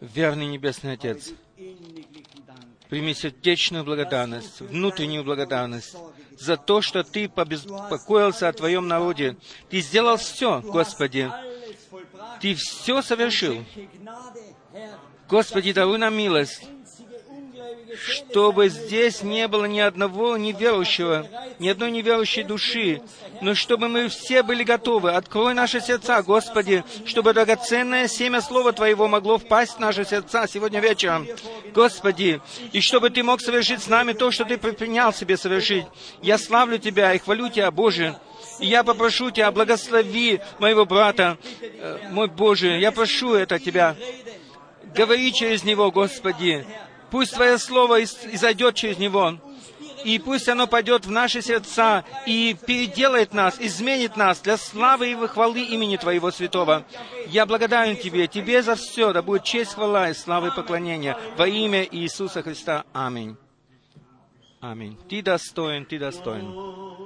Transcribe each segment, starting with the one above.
Верный Небесный Отец, прими сердечную благодарность, внутреннюю благодарность за то, что Ты побеспокоился о Твоем народе. Ты сделал все, Господи. Ты все совершил. Господи, даруй нам милость, чтобы здесь не было ни одного неверующего, ни одной неверующей души, но чтобы мы все были готовы. Открой наши сердца, Господи, чтобы драгоценное семя Слова Твоего могло впасть в наши сердца сегодня вечером. Господи, и чтобы Ты мог совершить с нами то, что Ты предпринял себе совершить. Я славлю Тебя и хвалю Тебя, Боже. И я попрошу Тебя, благослови моего брата, э, мой Боже, я прошу это Тебя. Говори через него, Господи. Пусть Твое Слово изойдет через него. И пусть оно пойдет в наши сердца и переделает нас, изменит нас для славы и хвалы имени Твоего Святого. Я благодарен Тебе, Тебе за все, да будет честь, хвала и слава и поклонение во имя Иисуса Христа. Аминь. Аминь. Ты достоин, Ты достоин.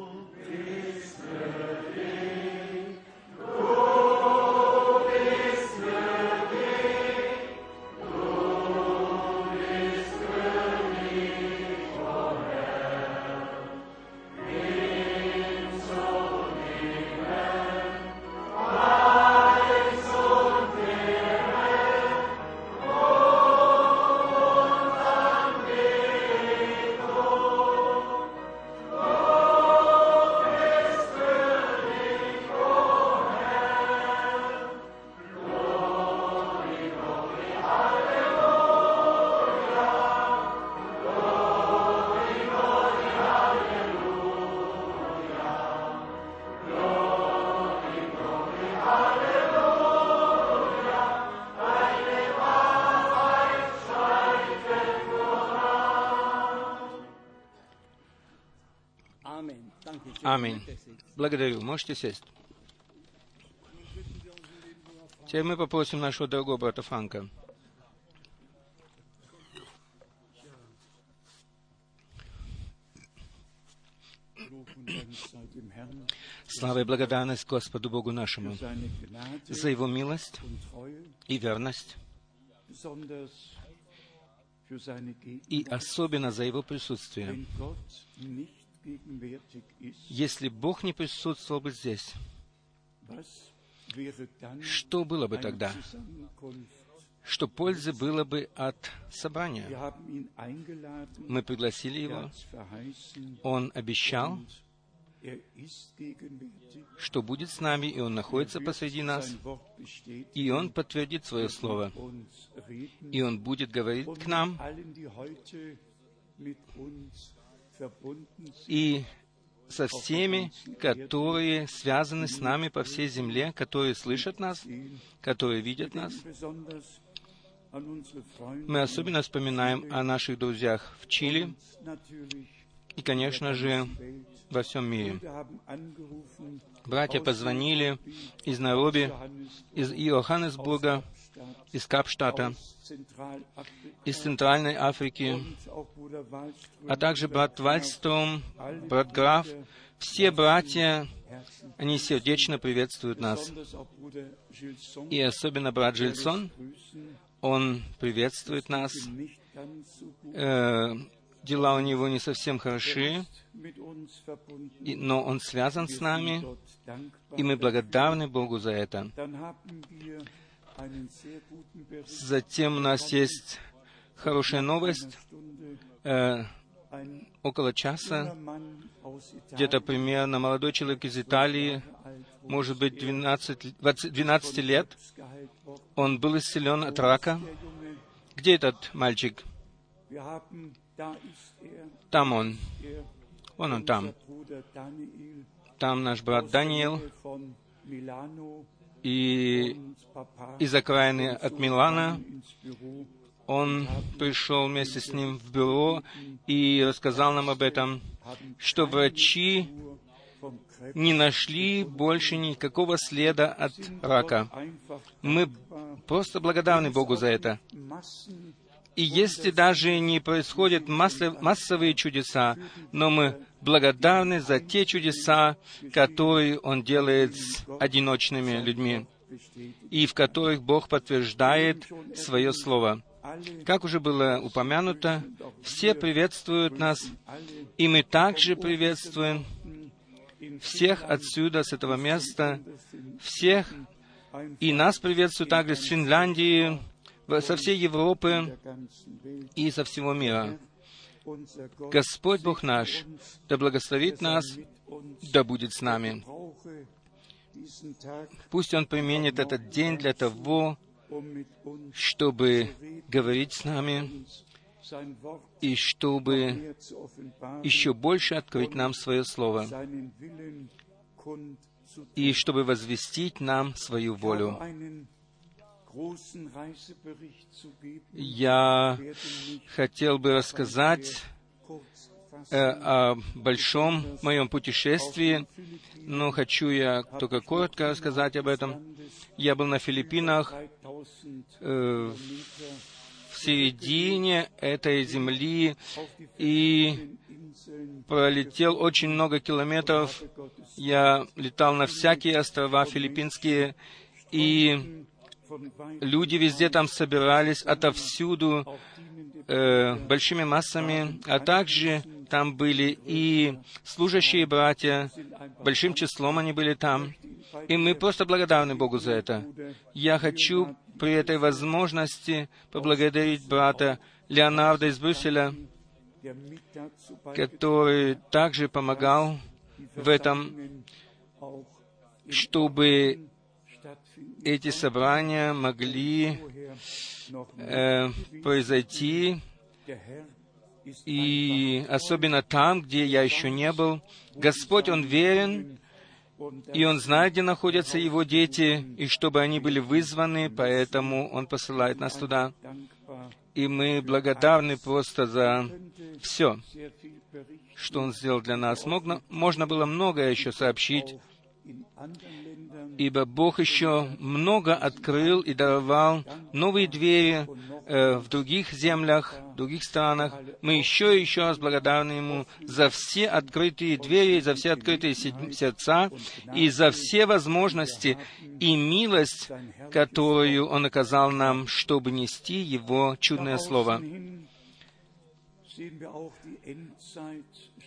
Благодарю. Можете сесть. Теперь мы попросим нашего дорогого брата Франка. Слава и благодарность Господу Богу нашему за Его милость и верность, и особенно за Его присутствие. Если Бог не присутствовал бы здесь, что было бы тогда? Что пользы было бы от собрания? Мы пригласили его, он обещал, что будет с нами, и Он находится посреди нас, и Он подтвердит свое слово, и Он будет говорить к нам, и со всеми, которые связаны с нами по всей земле, которые слышат нас, которые видят нас. Мы особенно вспоминаем о наших друзьях в Чили и, конечно же, во всем мире. Братья позвонили из Нароби, из Иоханнесбурга, из Капштата, из Центральной Африки, а также брат Вальстром, брат Граф, все братья, они сердечно приветствуют нас. И особенно брат Жильсон, он приветствует нас. Э, дела у него не совсем хороши, но он связан с нами, и мы благодарны Богу за это. Затем у нас есть хорошая новость. Э, около часа, где-то примерно молодой человек из Италии, может быть, 12, 20, 12 лет, он был исцелен от рака. Где этот мальчик? Там он. Вон он там. Там наш брат Даниил и из окраины от Милана. Он пришел вместе с ним в бюро и рассказал нам об этом, что врачи не нашли больше никакого следа от рака. Мы просто благодарны Богу за это. И если даже не происходят массовые чудеса, но мы благодарны за те чудеса, которые Он делает с одиночными людьми. и в которых Бог подтверждает свое Слово. Как уже было упомянуто, все приветствуют нас, и мы также приветствуем всех отсюда, с этого места, всех, и нас приветствуют также с Финляндии, со всей Европы и со всего мира. Господь Бог наш, да благословит нас, да будет с нами. Пусть Он применит этот день для того, чтобы говорить с нами и чтобы еще больше открыть нам Свое Слово и чтобы возвестить нам свою волю. Я хотел бы рассказать э, о большом моем путешествии, но хочу я только коротко рассказать об этом. Я был на Филиппинах э, в середине этой земли и пролетел очень много километров. Я летал на всякие острова филиппинские, и люди везде там собирались отовсюду э, большими массами, а также там были и служащие братья, большим числом они были там. И мы просто благодарны Богу за это. Я хочу при этой возможности поблагодарить брата Леонарда из Брюсселя, который также помогал в этом, чтобы эти собрания могли э, произойти, и особенно там, где я еще не был. Господь, Он верен, и Он знает, где находятся Его дети, и чтобы они были вызваны, поэтому Он посылает нас туда. И мы благодарны просто за все, что Он сделал для нас. Можно, можно было многое еще сообщить, ибо Бог еще много открыл и даровал новые двери э, в других землях, в других странах. Мы еще и еще раз благодарны Ему за все открытые двери, за все открытые сердца и за все возможности и милость, которую Он оказал нам, чтобы нести Его чудное Слово.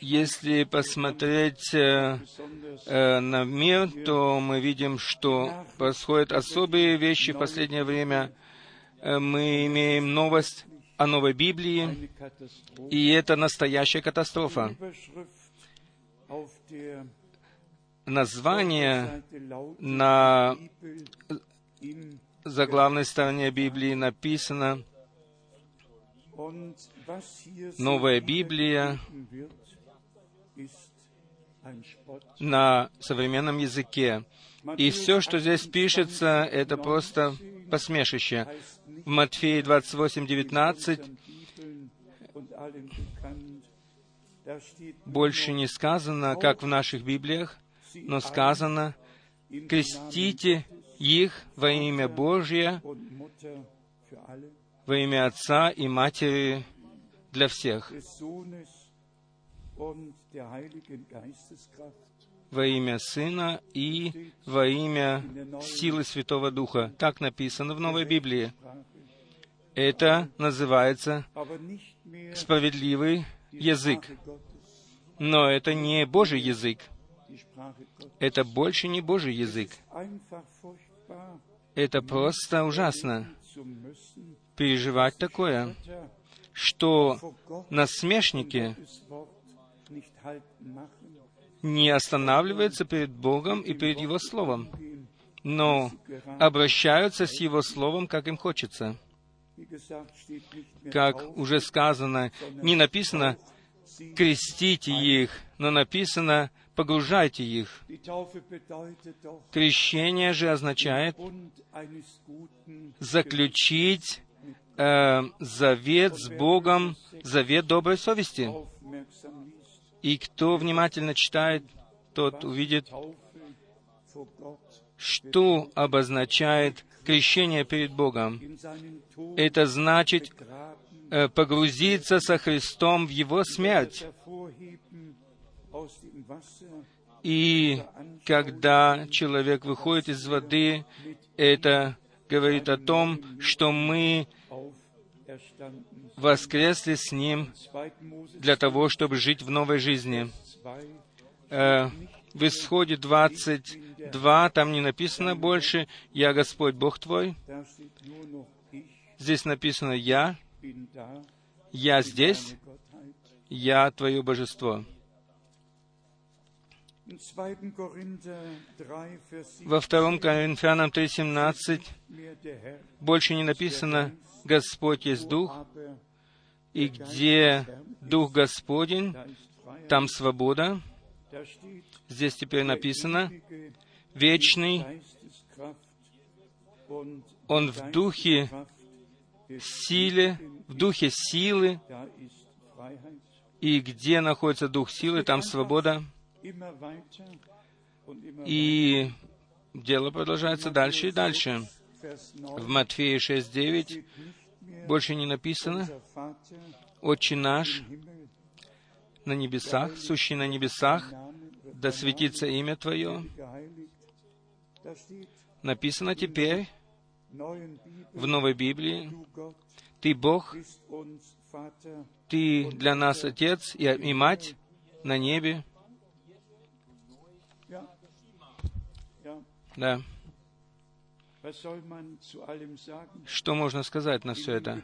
Если посмотреть э, э, на мир, то мы видим, что происходят особые вещи в последнее время. Э, мы имеем новость о новой Библии, и это настоящая катастрофа. Название на заглавной стороне Библии написано «Новая Библия на современном языке. И все, что здесь пишется, это просто посмешище. В Матфея 28, 19 больше не сказано, как в наших Библиях, но сказано, крестите их во имя Божье, во имя Отца и Матери для всех во имя Сына и во имя силы Святого Духа. Так написано в Новой Библии. Это называется справедливый язык. Но это не Божий язык. Это больше не Божий язык. Это просто ужасно переживать такое, что насмешники не останавливаются перед Богом и перед Его Словом, но обращаются с Его Словом, как им хочется. Как уже сказано, не написано «крестите их», но написано «погружайте их». Крещение же означает заключить э, завет с Богом, завет доброй совести. И кто внимательно читает, тот увидит, что обозначает крещение перед Богом. Это значит э, погрузиться со Христом в Его смерть. И когда человек выходит из воды Это говорит о том, что мы воскресли с Ним 2. Mose для того, чтобы жить в новой жизни. 2, Э, в Исходе 22, там не написано больше «Я Господь Бог твой». Здесь написано «Я», «Я здесь». «Я Твое Божество». In 2. Korinther 3, Vers 7 Во 2 Коринфянам 3.17 mir der Herr, больше не написано «Господь есть Дух», и где Дух Господень, там свобода. Здесь теперь написано «Вечный, Он в духе силе, в духе силы, и где находится Дух силы, там свобода». И дело продолжается дальше и дальше. Weiter. Vers 9 В Матфея 6.9 steht nicht mehr больше не написано «Отче наш на небесах, сущий на небесах, да светится имя Твое». Написано теперь в Новой Библии «Ты Бог. Ты для нас Отец и, и Мать на небе». Да. Что можно сказать на все это?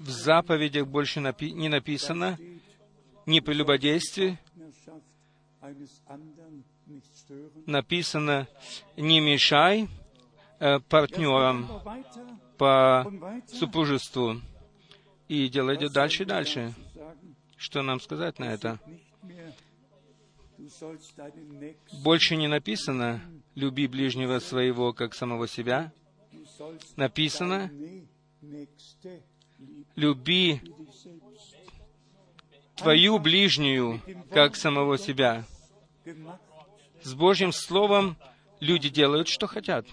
В заповедях больше напи- не написано. Ни прелюбодействие, написано «Не мешай э, партнерам по супружеству». И дело идет дальше и дальше. Что нам сказать на это? Больше не написано «люби ближнего своего, как самого себя». Написано «люби твою ближнюю, как самого себя». С Божьим Словом люди делают, что хотят.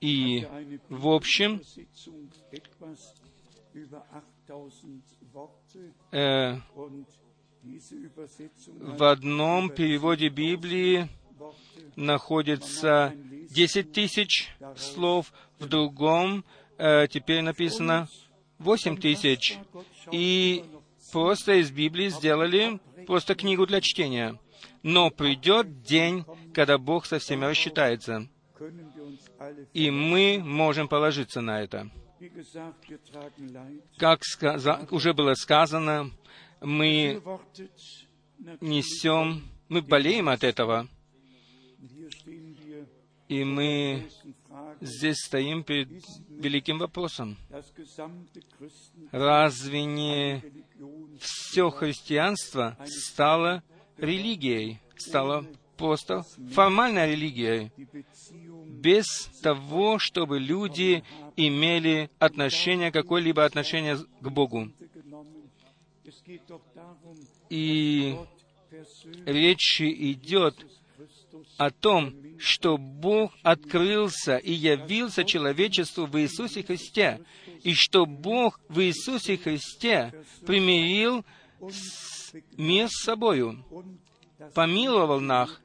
И в общем, Übersetzung etwas über 8000 Worte э, в одном переводе Библии находится 10 тысяч слов, в другом э, теперь написано 8 тысяч. И просто из Библии сделали просто книгу для чтения. Но придет день, когда Бог со всеми рассчитается. И мы можем положиться на это. Как уже было сказано, мы несем, мы болеем от этого, и мы здесь стоим перед великим вопросом. Разве не все христианство стало религией, стало просто формальной религией, без того, чтобы люди имели отношение, какое-либо отношение к Богу. И речь идет о том, что Бог открылся и явился человечеству в Иисусе Христе, и что Бог в Иисусе Христе примирил мир с собою, помиловал нас,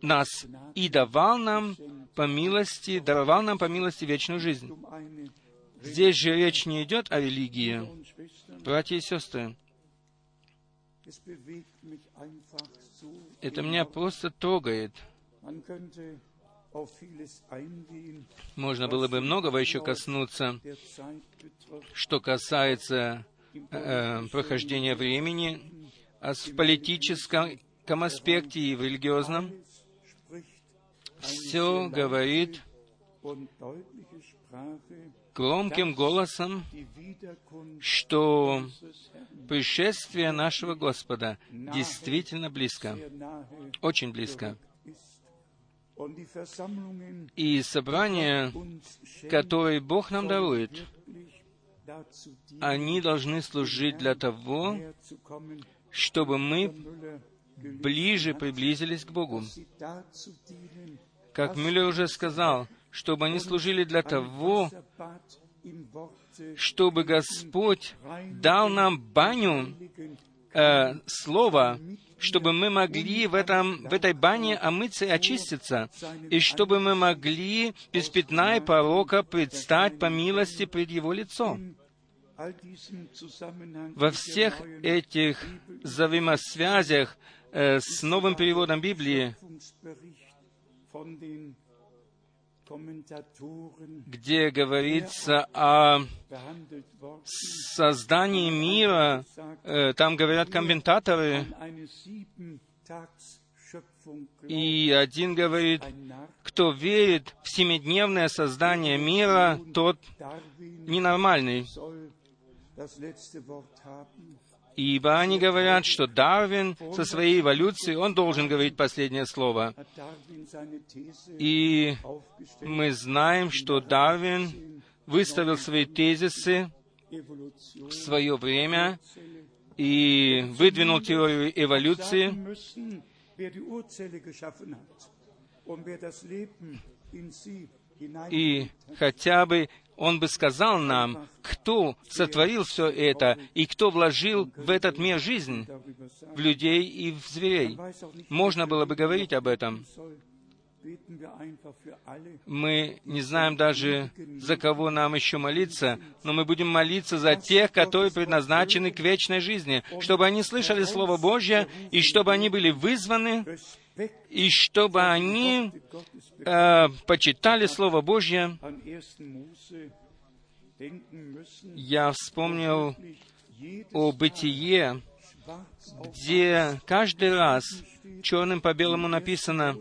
нас и давал нам по милости, даровал нам по милости вечную жизнь. Здесь же речь не идет о религии. Братья и сестры, это меня просто трогает. Можно было бы многого еще коснуться, что касается э, прохождения времени, а в политическом аспекте и в религиозном все говорит громким голосом, что пришествие нашего Господа действительно близко, очень близко. И собрания, которые Бог нам дарует, они должны служить для того, чтобы мы ближе приблизились к Богу. Как Мюллер уже сказал, чтобы они служили для того, чтобы Господь дал нам баню, э, Слово, чтобы мы могли в, этом, в этой бане омыться и очиститься, и чтобы мы могли без пятна и порока предстать по милости пред Его лицо. Во всех этих взаимосвязях э, с новым переводом Библии, где говорится о создании мира, э, там говорят комментаторы, и один говорит, кто верит в семидневное создание мира, тот ненормальный. Ибо они говорят, что Дарвин со своей эволюцией, он должен говорить последнее слово. И мы знаем, что Дарвин выставил свои тезисы в свое время и выдвинул теорию эволюции. И хотя бы он бы сказал нам, кто сотворил все это и кто вложил в этот мир жизнь, в людей и в зверей. Можно было бы говорить об этом. Мы не знаем даже, за кого нам еще молиться, но мы будем молиться за тех, которые предназначены к вечной жизни, чтобы они слышали Слово Божье, и чтобы они были вызваны, и чтобы они э, почитали Слово Божье. Я вспомнил о бытие, где каждый раз черным по белому написано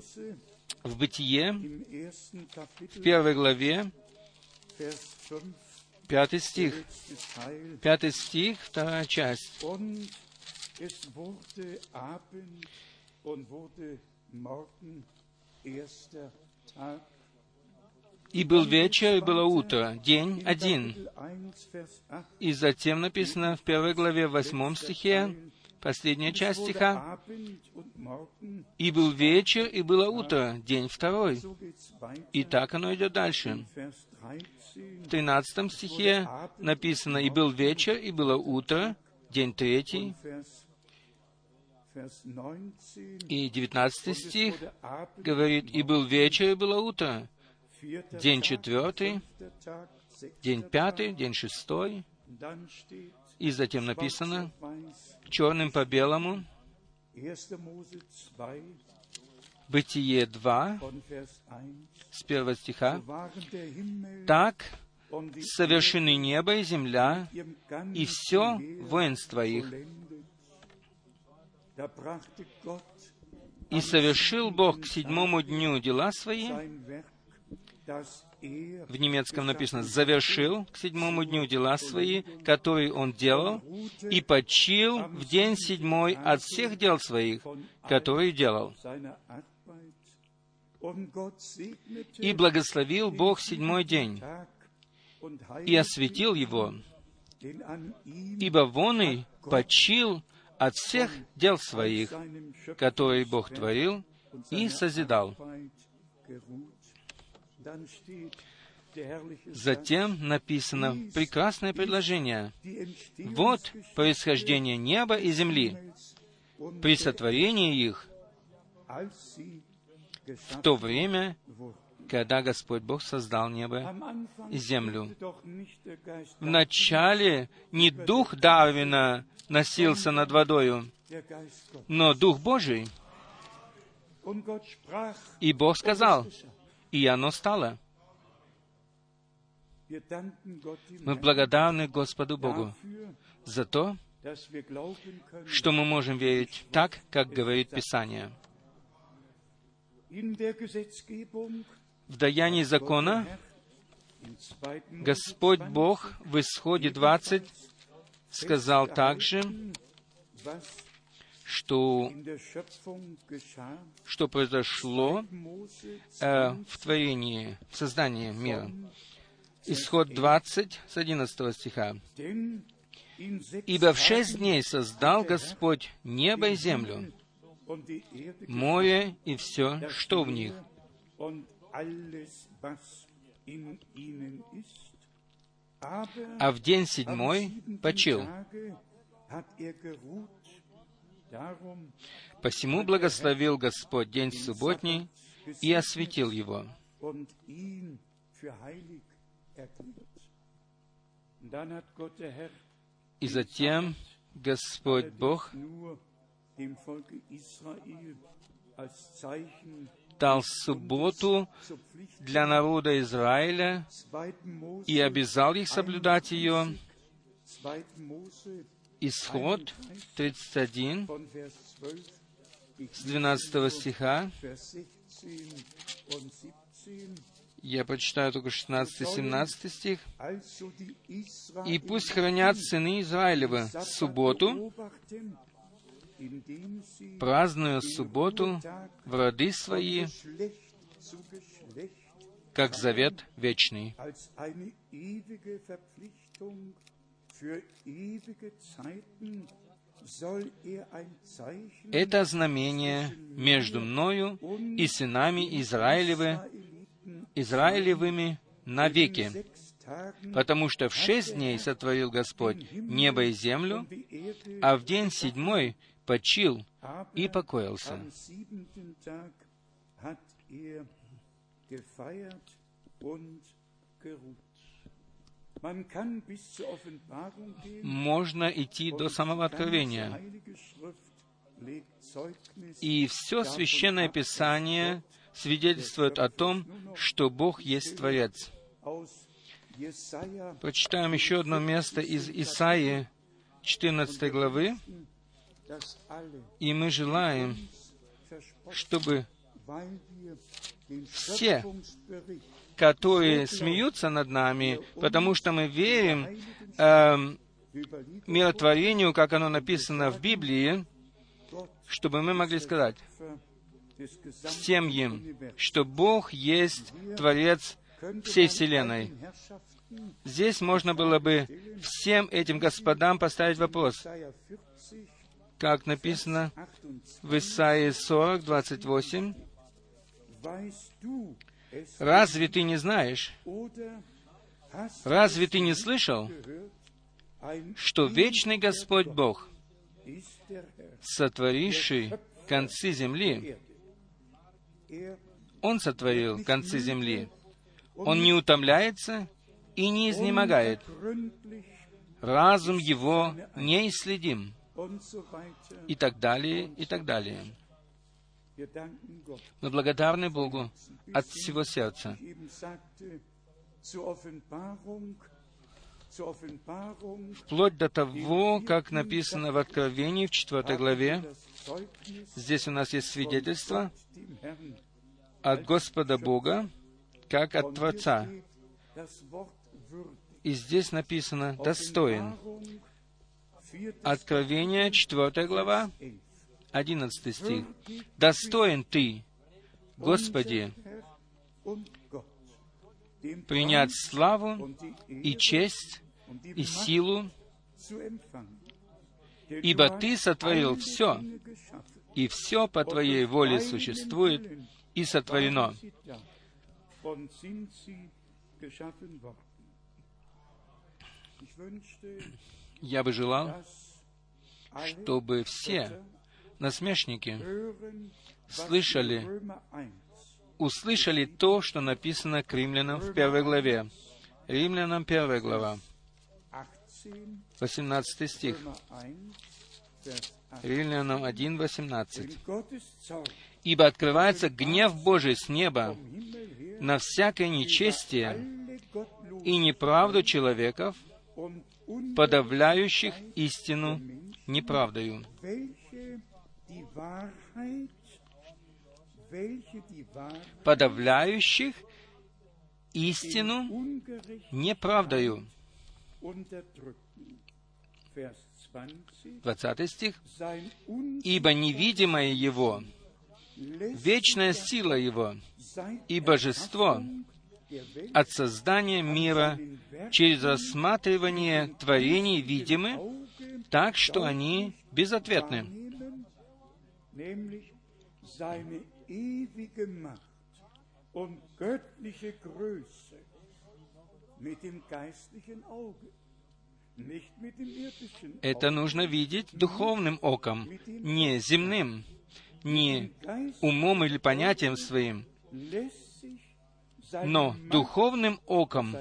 в Бытие, в первой главе, пятый стих. Пятый стих, вторая часть. И был вечер, и было утро, день один. И затем написано в первой главе, в восьмом стихе, последняя часть стиха, «И был вечер, и было утро, день второй». И так оно идет дальше. В тринадцатом стихе написано, «И был вечер, и было утро, день третий». И девятнадцатый стих говорит, «И был вечер, и было утро, день четвертый, день пятый, день шестой». И затем написано, черным по белому, Бытие 2, с первого стиха, «Так совершены небо и земля, и все воинство их. И совершил Бог к седьмому дню дела свои, в немецком написано, завершил к седьмому дню дела свои, которые он делал, и почил в день седьмой от всех дел своих, которые делал. И благословил Бог седьмой день, и осветил его, ибо вон и почил от всех дел своих, которые Бог творил и созидал. Затем написано прекрасное предложение. Вот происхождение неба и земли при сотворении их в то время, когда Господь Бог создал небо и землю. Вначале не дух Дарвина носился над водою, но Дух Божий. И Бог сказал, и оно стало. Мы благодарны Господу Богу за то, что мы можем верить так, как говорит Писание. В даянии закона Господь Бог в Исходе 20 сказал также, что, что произошло э, в творении, в создании мира. Исход 20 с 11 стиха. «Ибо в шесть дней создал Господь небо и землю, море и все, что в них, а в день седьмой почил. Посему благословил Господь день субботний и осветил его. И затем Господь Бог дал субботу для народа Израиля 2. Mose, и обязал их соблюдать ее. 2. Mose Исход 31 von Vers 12 ich с 12 стиха. Vers 16 und 17. Я прочитаю только 16-17 стих. «И пусть хранят сыны Израилевы субботу, празднуя субботу в роды свои, как завет вечный». Это знамение между мною и сынами Израилевы, Израилевыми навеки. Потому что в шесть дней сотворил Господь небо и землю, а в день седьмой почил и покоился. er Можно идти до самого откровения. И все священное Писание свидетельствует о том, что Бог есть Творец. Прочитаем еще одно место из Исаии 14 главы, и мы желаем, чтобы Все. Которые смеются над нами, потому что мы верим überliefert миротворению, как оно написано в Библии, чтобы мы могли сказать всем им, что Бог есть Творец всей Вселенной. Здесь можно было бы всем этим господам поставить вопрос, Jesaja 40, как написано 28, в Исаии 40, 28. weißt du es «Разве ты не знаешь, разве ты не слышал, что вечный Господь Бог, сотворивший концы земли, Он сотворил концы земли. Он не утомляется и не изнемогает. Разум его неисследим. И так далее, и так далее. Мы благодарны Богу от всего сердца. Вплоть до того, как написано в Откровении в 4 главе, здесь у нас есть свидетельство от Господа Бога, как от Творца. И здесь написано «достоин». Откровение, 4 глава, 11. 11 стих. «Достоин Ты, Господи, принять славу и честь и силу, ибо Ты сотворил все, и все по Твоей воле существует и сотворено. Я бы желал, чтобы все насмешники слышали, in Römer 1, услышали то, что написано к римлянам в первой главе. Римлянам первая глава, 18, 18 стих. Römer 1, Vers 8. Римлянам 1, 18. Denn Gottes Zorn «Ибо открывается гнев Божий с неба на всякое нечестие и неправду человеков, подавляющих истину неправдою». подавляющих истину неправдою. unterdrücken. Vers 20. 20 стих. «Ибо невидимое Его, вечная сила Его и божество от создания мира через рассматривание творений видимы, так что они безответны». Это нужно видеть духовным оком, не земным, не умом или понятием своим, но духовным оком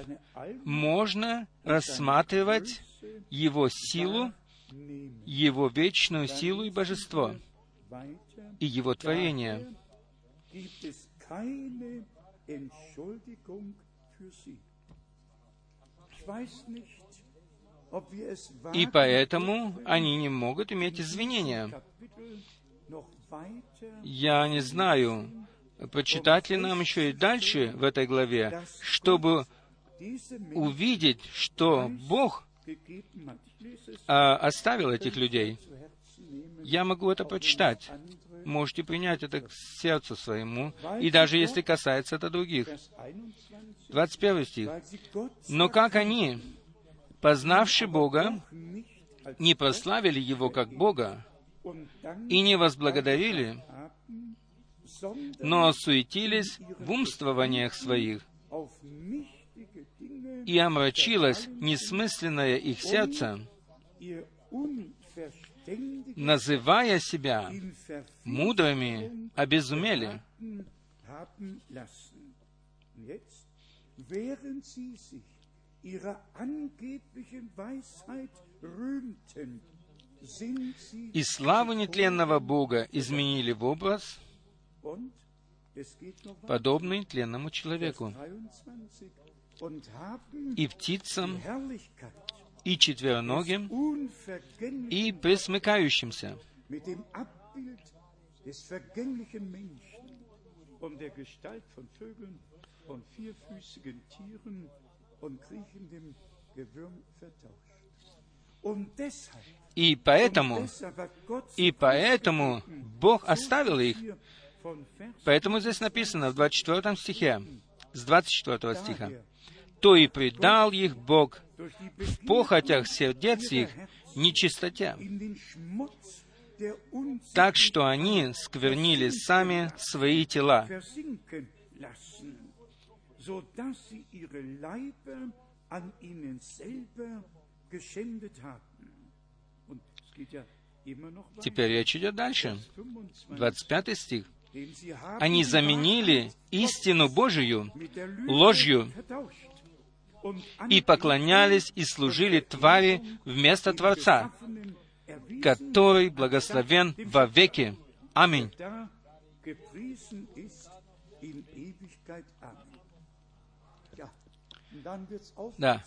можно рассматривать Его силу. Его вечную силу и божество, и Его творение. И поэтому они не могут иметь извинения. Я не знаю, почитать ли нам еще и дальше в этой главе, чтобы увидеть, что Бог а, оставил этих людей. Я могу это прочитать. Andere, Можете принять это к сердцу своему, и даже если касается это других. Vers 21, 21 стих. Но как они, познавши Бога, не прославили Его как Бога и не возблагодарили, но осуетились в умствованиях своих, и омрачилось несмысленное их сердце, называя себя мудрыми, обезумели. И славу нетленного Бога изменили в образ, подобный тленному человеку, 23. Und haben и птицам, и четвероногим, и пресмыкающимся, И поэтому, и поэтому Бог оставил их. Поэтому здесь написано в 24 стихе, с 24 стиха, «То и предал их Бог в похотях сердец их нечистоте, так что они сквернили сами свои тела. Теперь речь идет дальше. 25. 25 стих. Они заменили истину Божию ложью и поклонялись и служили твари вместо Творца, который благословен во веки. Аминь. Да.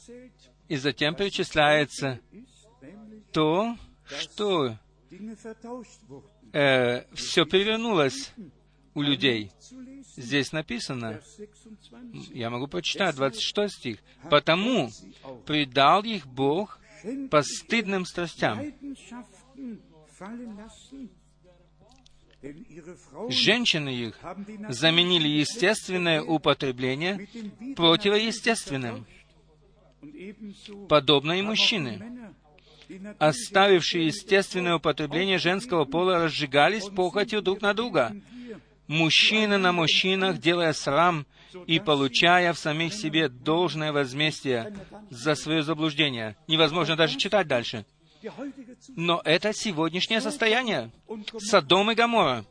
И затем перечисляется то, что wurden. все перевернулось у людей. Здесь написано, Vers 26. я могу прочитать 26 стих, «Потому предал их Бог постыдным страстям, женщины их заменили естественное употребление противоестественным, подобно и мужчины, оставившие естественное употребление женского пола, разжигались похотью друг на друга, мужчины на мужчинах, делая срам и получая в самих себе должное возмездие за свое заблуждение. Невозможно даже читать дальше. Но это сегодняшнее состояние. Содом и Гамора.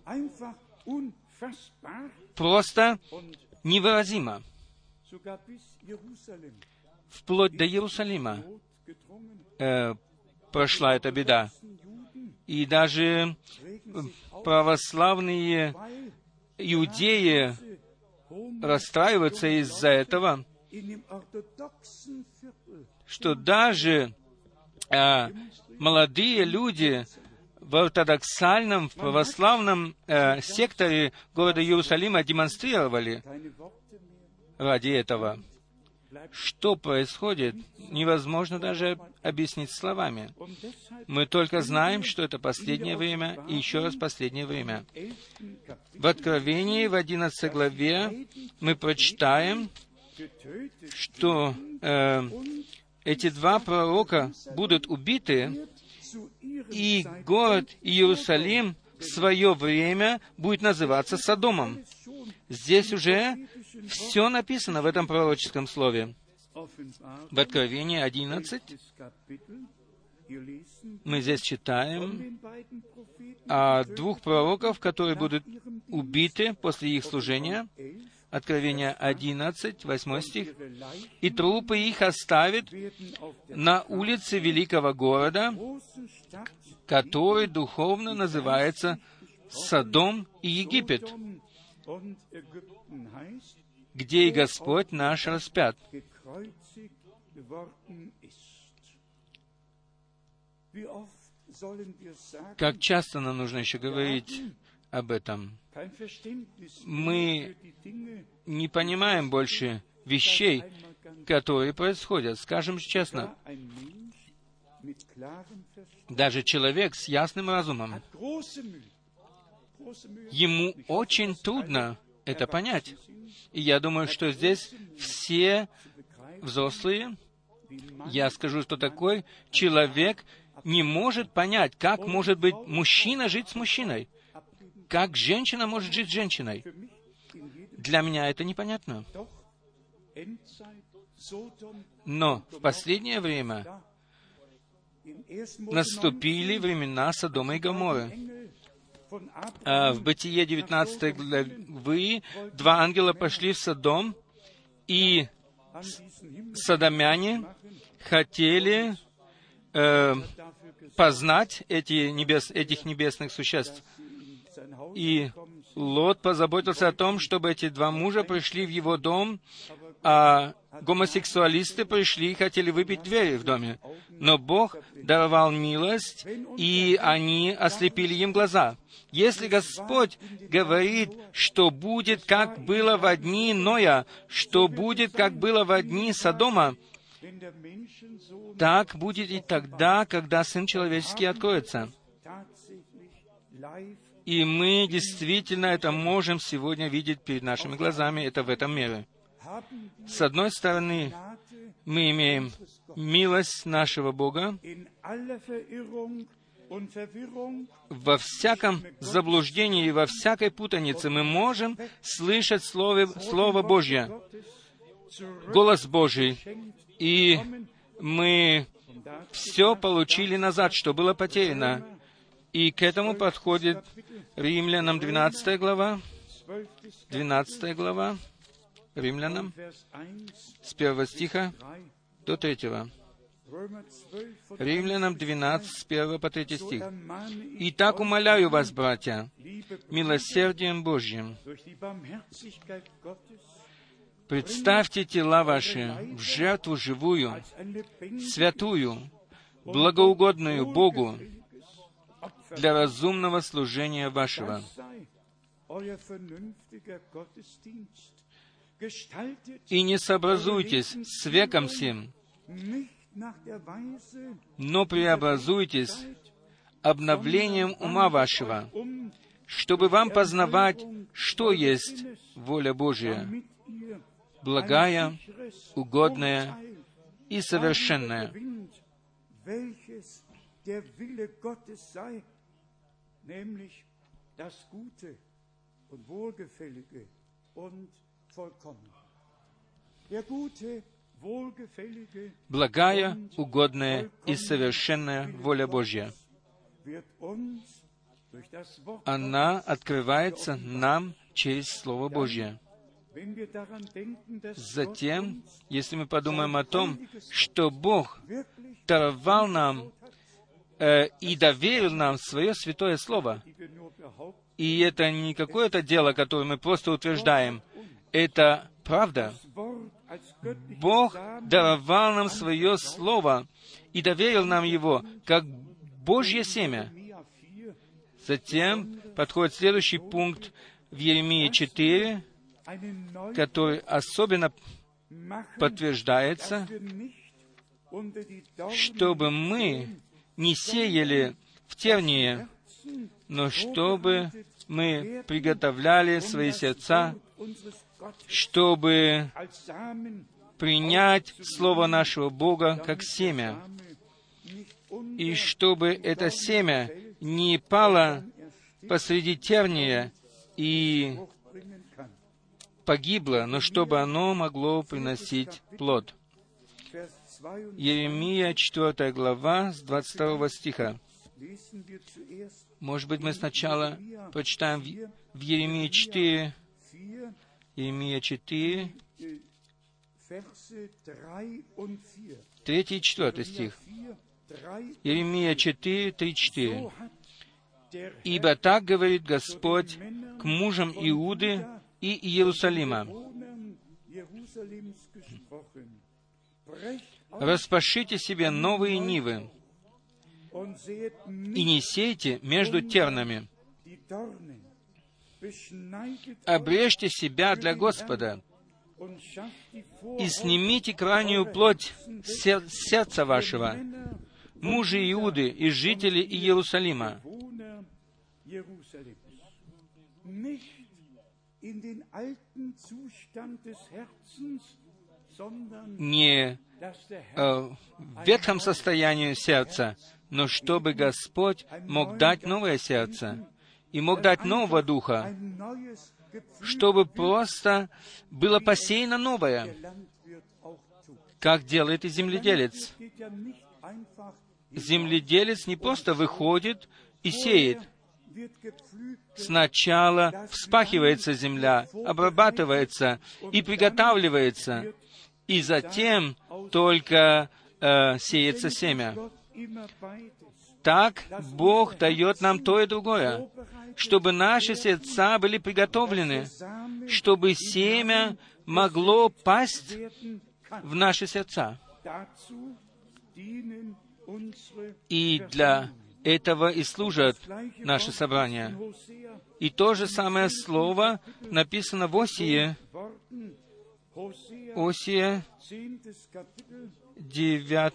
Просто невыразимо. Вплоть до Иерусалима э, прошла эта беда. И даже православные иудеи расстраиваются из-за этого, что даже э, молодые люди в ортодоксальном, в православном э, секторе города Иерусалима демонстрировали ради этого. Что происходит, невозможно даже объяснить словами. Мы только знаем, что это последнее время и еще раз последнее время. im 11. Kapitel В Откровении, в 11 главе, мы прочитаем, что э, эти два пророка будут убиты, и город Иерусалим в свое время будет называться Содомом. Здесь уже все написано в этом пророческом слове. В Откровении 11 мы здесь читаем о двух пророков, которые будут убиты после их служения. Откровение 11, 8 стих. «И трупы их оставят на улице великого города, который духовно называется Содом и Египет, где и Господь наш распят». Как часто нам нужно еще говорить об этом? Мы не понимаем больше вещей, которые происходят. Скажем честно, даже человек с ясным разумом, ему очень трудно это понять. И я думаю, что здесь все взрослые, я скажу, что такой человек не может понять, как может быть мужчина жить с мужчиной, как женщина может жить с женщиной. Для меня это непонятно. Но в последнее время наступили времена Содома и Гоморры. А в Бытие 19 главы два ангела пошли в Содом, и садомяне хотели э, познать эти небес, этих небесных существ. И Лот позаботился о том, чтобы эти два мужа пришли в его дом, а гомосексуалисты пришли и хотели выпить двери в доме. Но Бог даровал милость, и они ослепили им глаза. Если Господь говорит, что будет, как было в дни Ноя, что будет, как было в дни Содома, так будет и тогда, когда Сын Человеческий откроется. И мы действительно это можем сегодня видеть перед нашими глазами, это в этом мире. С одной стороны, мы имеем милость нашего Бога во всяком заблуждении и во всякой путанице мы можем слышать Слово, Слово Божье, голос Божий, и мы все получили назад, что было потеряно. И к этому подходит Римлянам 12 глава, 12 глава, Римлянам, с первого стиха до третьего. Римлянам 12, с 1 по 3 стих. «Итак, умоляю вас, братья, милосердием Божьим, представьте тела ваши в жертву живую, святую, благоугодную Богу для разумного служения вашего. И не сообразуйтесь с веком сим, но преобразуйтесь обновлением ума вашего, чтобы вам познавать, что есть воля Божия, благая, угодная и совершенная. Благая, угодная и совершенная воля Божья. Она открывается нам через Слово Божье. Затем, если мы подумаем о том, что Бог даровал нам э, и доверил нам свое святое Слово, и это не какое-то дело, которое мы просто утверждаем, это правда. Бог даровал нам свое Слово и доверил нам его, как Божье семя. Затем подходит следующий пункт в Еремии 4, который особенно подтверждается, чтобы мы не сеяли в тернии, но чтобы мы приготовляли свои сердца чтобы принять Слово нашего Бога как семя, и чтобы это семя не пало посреди терния и погибло, но чтобы оно могло приносить плод. Vers 22 Еремия, 4 глава, с 22 стиха. Может быть, мы сначала прочитаем в в Еремии 4, 4, Еремия 4, äh, Verse 3 und 4. 3 и 4 стих. 4, 3. Еремия 4, 3, 4. So hat der Herr «Ибо так говорит Господь к мужам Иуды и Иерусалима, распашите себе новые нивы и не сейте между тернами, обрежьте себя для Господа и снимите крайнюю плоть сер- сердца вашего, мужи Иуды и жители Иерусалима, не э, в ветхом состоянии сердца, но чтобы Господь мог дать новое сердце и мог дать нового духа, чтобы просто было посеяно новое, как делает и земледелец. Земледелец не просто выходит и сеет. Сначала вспахивается земля, обрабатывается и приготавливается, и затем только э, сеется семя. Так Бог дает нам то и другое, чтобы наши сердца были приготовлены, чтобы семя могло пасть в наши сердца. И для этого и служат наши собрания. И то же самое слово написано в Осии, Осия, 10. Kapitel, 9, Vers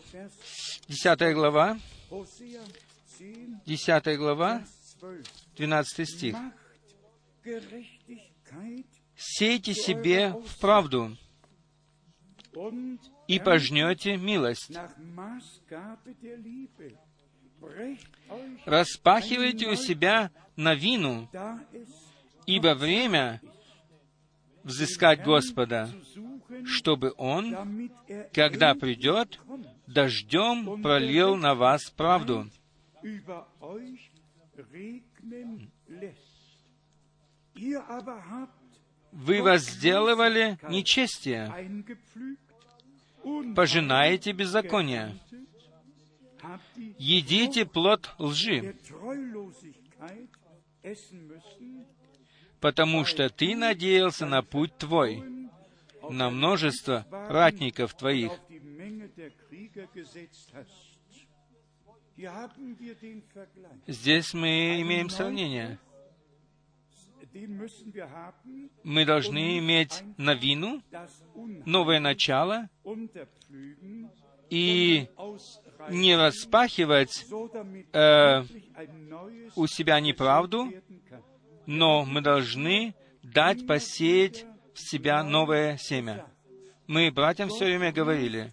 10 глава, 10, 10 глава, 12. 12 стих. «Сейте себе в правду, и пожнете милость. Распахивайте у себя новину, da es ибо время взыскать Господа, чтобы Он, когда придет, дождем пролил на вас правду. Вы возделывали нечестие, пожинаете беззаконие, едите плод лжи, потому что ты надеялся на путь твой, на множество ратников твоих. Здесь мы имеем сравнение. Мы должны иметь новину, новое начало, и не распахивать neues у себя неправду, но мы должны дать посеять в себя новое семя. Мы братьям все время говорили,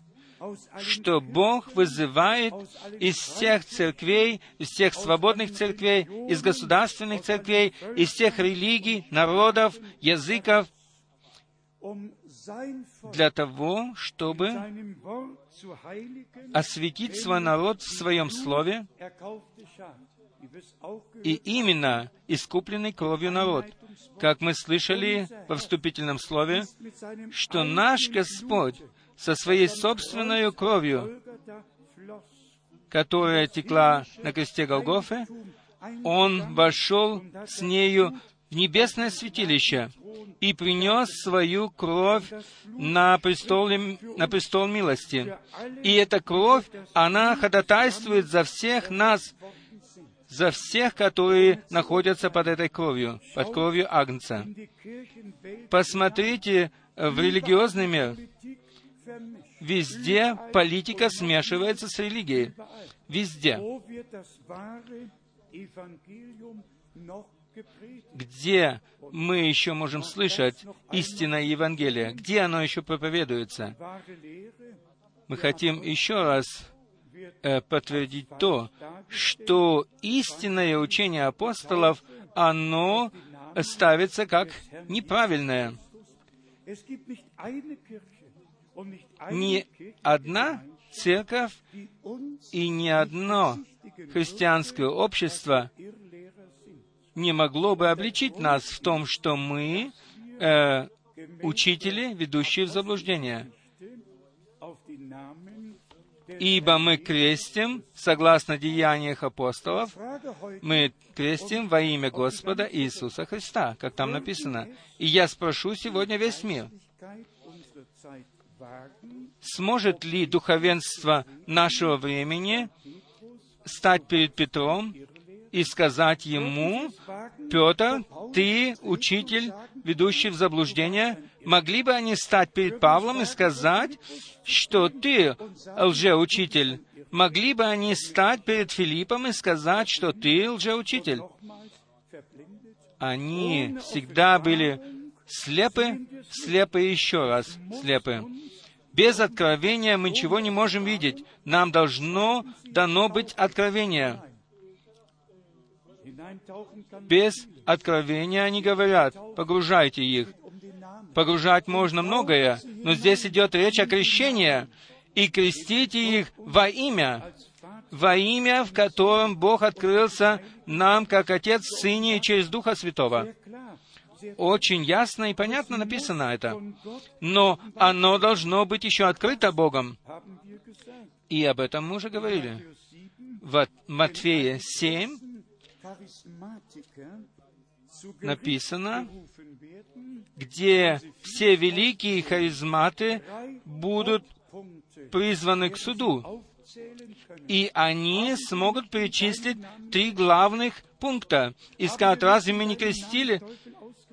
что Бог вызывает из всех церквей, из всех свободных церквей, из государственных церквей, из всех религий, народов, языков, для того, чтобы осветить свой народ в своем слове, и именно искупленный кровью народ. Как мы слышали во вступительном слове, что наш Господь со своей собственной кровью, которая текла на кресте Голгофы, Он вошел с нею в небесное святилище и принес свою кровь на престол, на престол милости. И эта кровь, она ходатайствует за всех нас, за всех, которые находятся под этой кровью, под кровью Агнца. Посмотрите в религиозный мир. Везде политика смешивается с религией. Везде. Где мы еще можем слышать истинное Евангелие? Где оно еще проповедуется? Мы хотим еще раз э, подтвердить то, что истинное учение апостолов, оно ставится как неправильное. Ни одна церковь и ни одно христианское общество не могло бы обличить нас в том, что мы э, учители, ведущие в заблуждение. Ибо мы крестим, согласно деяниях апостолов, мы крестим во имя Господа Иисуса Христа, как там написано. И я спрошу сегодня весь мир, сможет ли духовенство нашего времени стать перед Петром и сказать ему, Петр, ты учитель, ведущий в заблуждение, могли бы они стать перед Павлом и сказать, что ты лжеучитель? Могли бы они стать перед Филиппом и сказать, что ты лжеучитель? Они всегда были слепы, слепы еще раз, слепы. Без откровения мы ничего не можем видеть. Нам должно дано быть откровение. Без откровения они говорят, погружайте их. Погружать можно многое, но здесь идет речь о крещении, и крестите их во имя, во имя, в котором Бог открылся нам, как Отец Сыне и через Духа Святого. Очень ясно и понятно написано это. Но оно должно быть еще открыто Богом. И об этом мы уже говорили. В Матфея 7 написано, где все великие харизматы будут призваны к суду. И они смогут перечислить три главных пункта. И скажут, разве мы не крестили,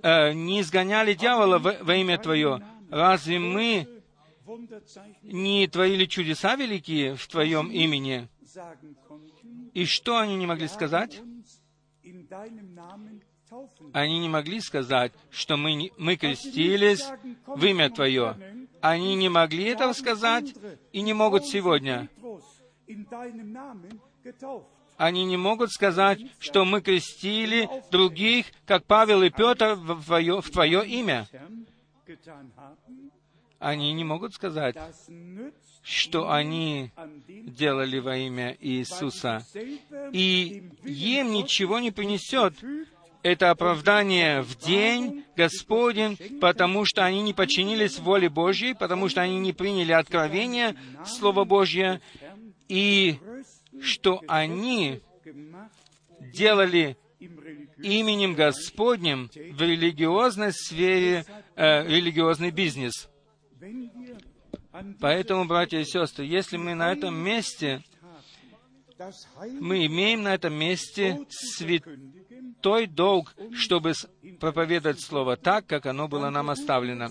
э, не изгоняли дьявола во, во имя Твое? Разве мы не творили чудеса великие в Твоем имени? И что они не могли сказать? Они не могли сказать, что мы, мы крестились в имя Твое. Они не могли этого сказать и не могут сегодня. Они не могут сказать, что мы крестили других, как Павел и Петр, в Твое, в твое имя. Они не могут сказать, что они делали во имя Иисуса. И им ничего не принесет это оправдание в день Господень, потому что они не подчинились воле Божьей, потому что они не приняли откровение Слова Божье, и что они делали именем Господним в религиозной сфере э, религиозный бизнес. Поэтому, братья и сестры, если мы на этом месте, мы имеем на этом месте свят, святой долг, чтобы проповедовать Слово так, как оно было нам оставлено.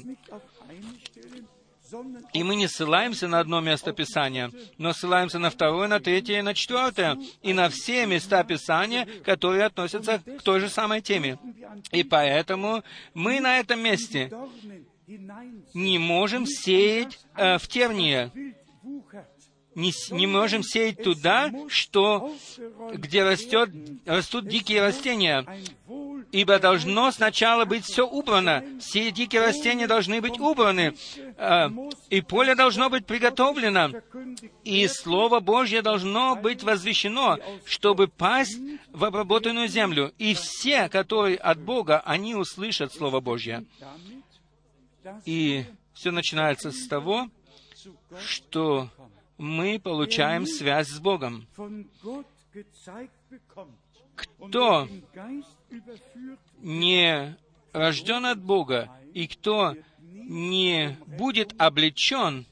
И мы не ссылаемся на одно место Писания, но ссылаемся на второе, на третье и на четвертое, и на все места Писания, которые относятся к той же самой теме. И поэтому мы на этом месте не можем сеять э, в тернии, не, не можем сеять туда, что, где растет, растут дикие растения, ибо должно сначала быть все убрано. Все дикие растения должны быть убраны, а, и поле должно быть приготовлено, и Слово Божье должно быть возвещено, чтобы пасть в обработанную землю. И все, которые от Бога, они услышат Слово Божье. И все начинается с того, что мы получаем связь с Богом. Кто не рожден от Бога и кто не будет облечен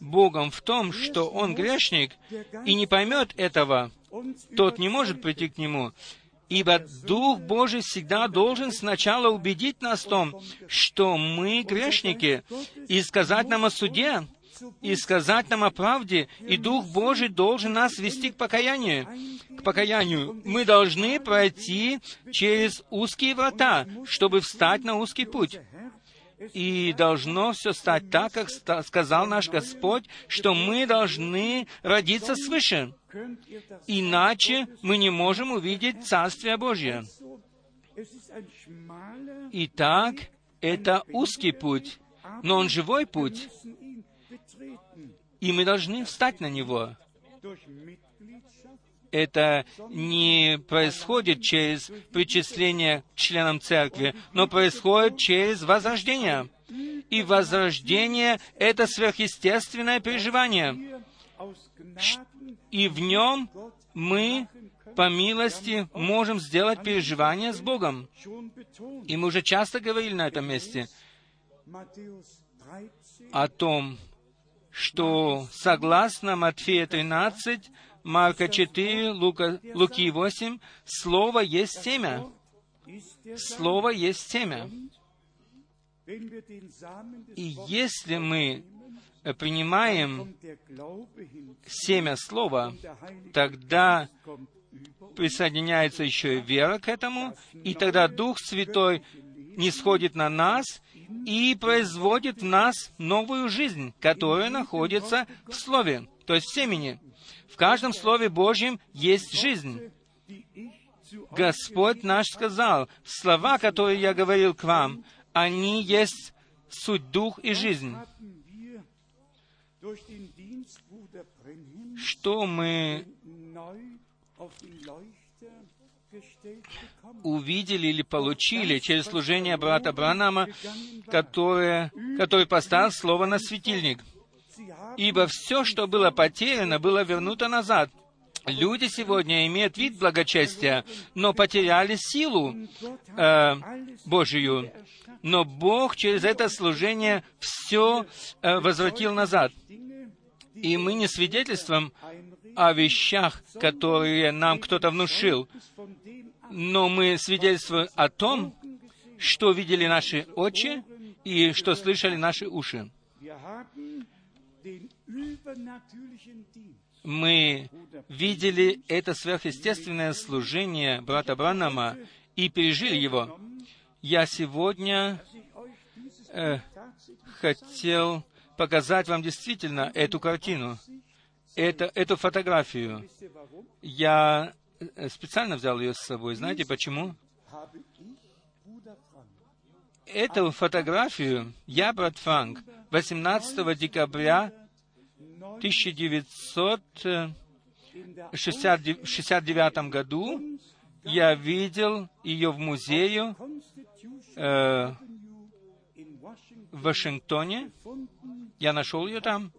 Богом в том, что он грешник, и не поймет этого, тот не может прийти к Нему. Ибо Дух Божий всегда должен сначала убедить нас в том, что мы грешники, и сказать нам о суде, и сказать нам о правде, и Дух Божий должен нас вести к покаянию. К покаянию. Мы должны пройти через узкие врата, чтобы встать на узкий путь. И должно все стать так, как сказал наш Господь, что мы должны родиться свыше. Иначе мы не можем увидеть Царствие Божье. Итак, это узкий путь, но он живой путь, И мы должны встать на него. Это не происходит через причисление к членам церкви, но происходит через возрождение. И возрождение — это сверхъестественное переживание. И в нем мы по милости можем сделать переживание с Богом. И мы уже часто говорили на этом месте о том, что согласно Матфея 13, Марка 4, Лука, Луки 8, Слово есть семя. Слово есть семя. И если мы принимаем семя Слова, тогда присоединяется еще и вера к этому, и тогда Дух Святой не сходит на нас и производит в нас новую жизнь, которая находится в Слове, то есть в семени. В каждом Слове Божьем есть жизнь. Господь наш сказал, слова, которые я говорил к вам, они есть суть дух и жизнь. Что мы увидели или получили через служение брата Бранама, которое, который поставил слово на светильник. Ибо все, что было потеряно, было вернуто назад. Люди сегодня имеют вид благочестия, но потеряли силу э, Божию. Но Бог через это служение все э, возвратил назад. И мы не свидетельствуем о вещах, которые нам кто-то внушил, но мы свидетельствуем о том, что видели наши очи и что слышали наши уши. Мы видели это сверхъестественное служение брата Бранама и пережили его. Я сегодня э, хотел показать вам действительно эту картину, это, эту фотографию. Я э, специально взял ее с собой. Знаете почему? Эту фотографию я, брат Франк, 18 декабря 1969 году я видел ее в музее э, в Вашингтоне. Я нашел ее там.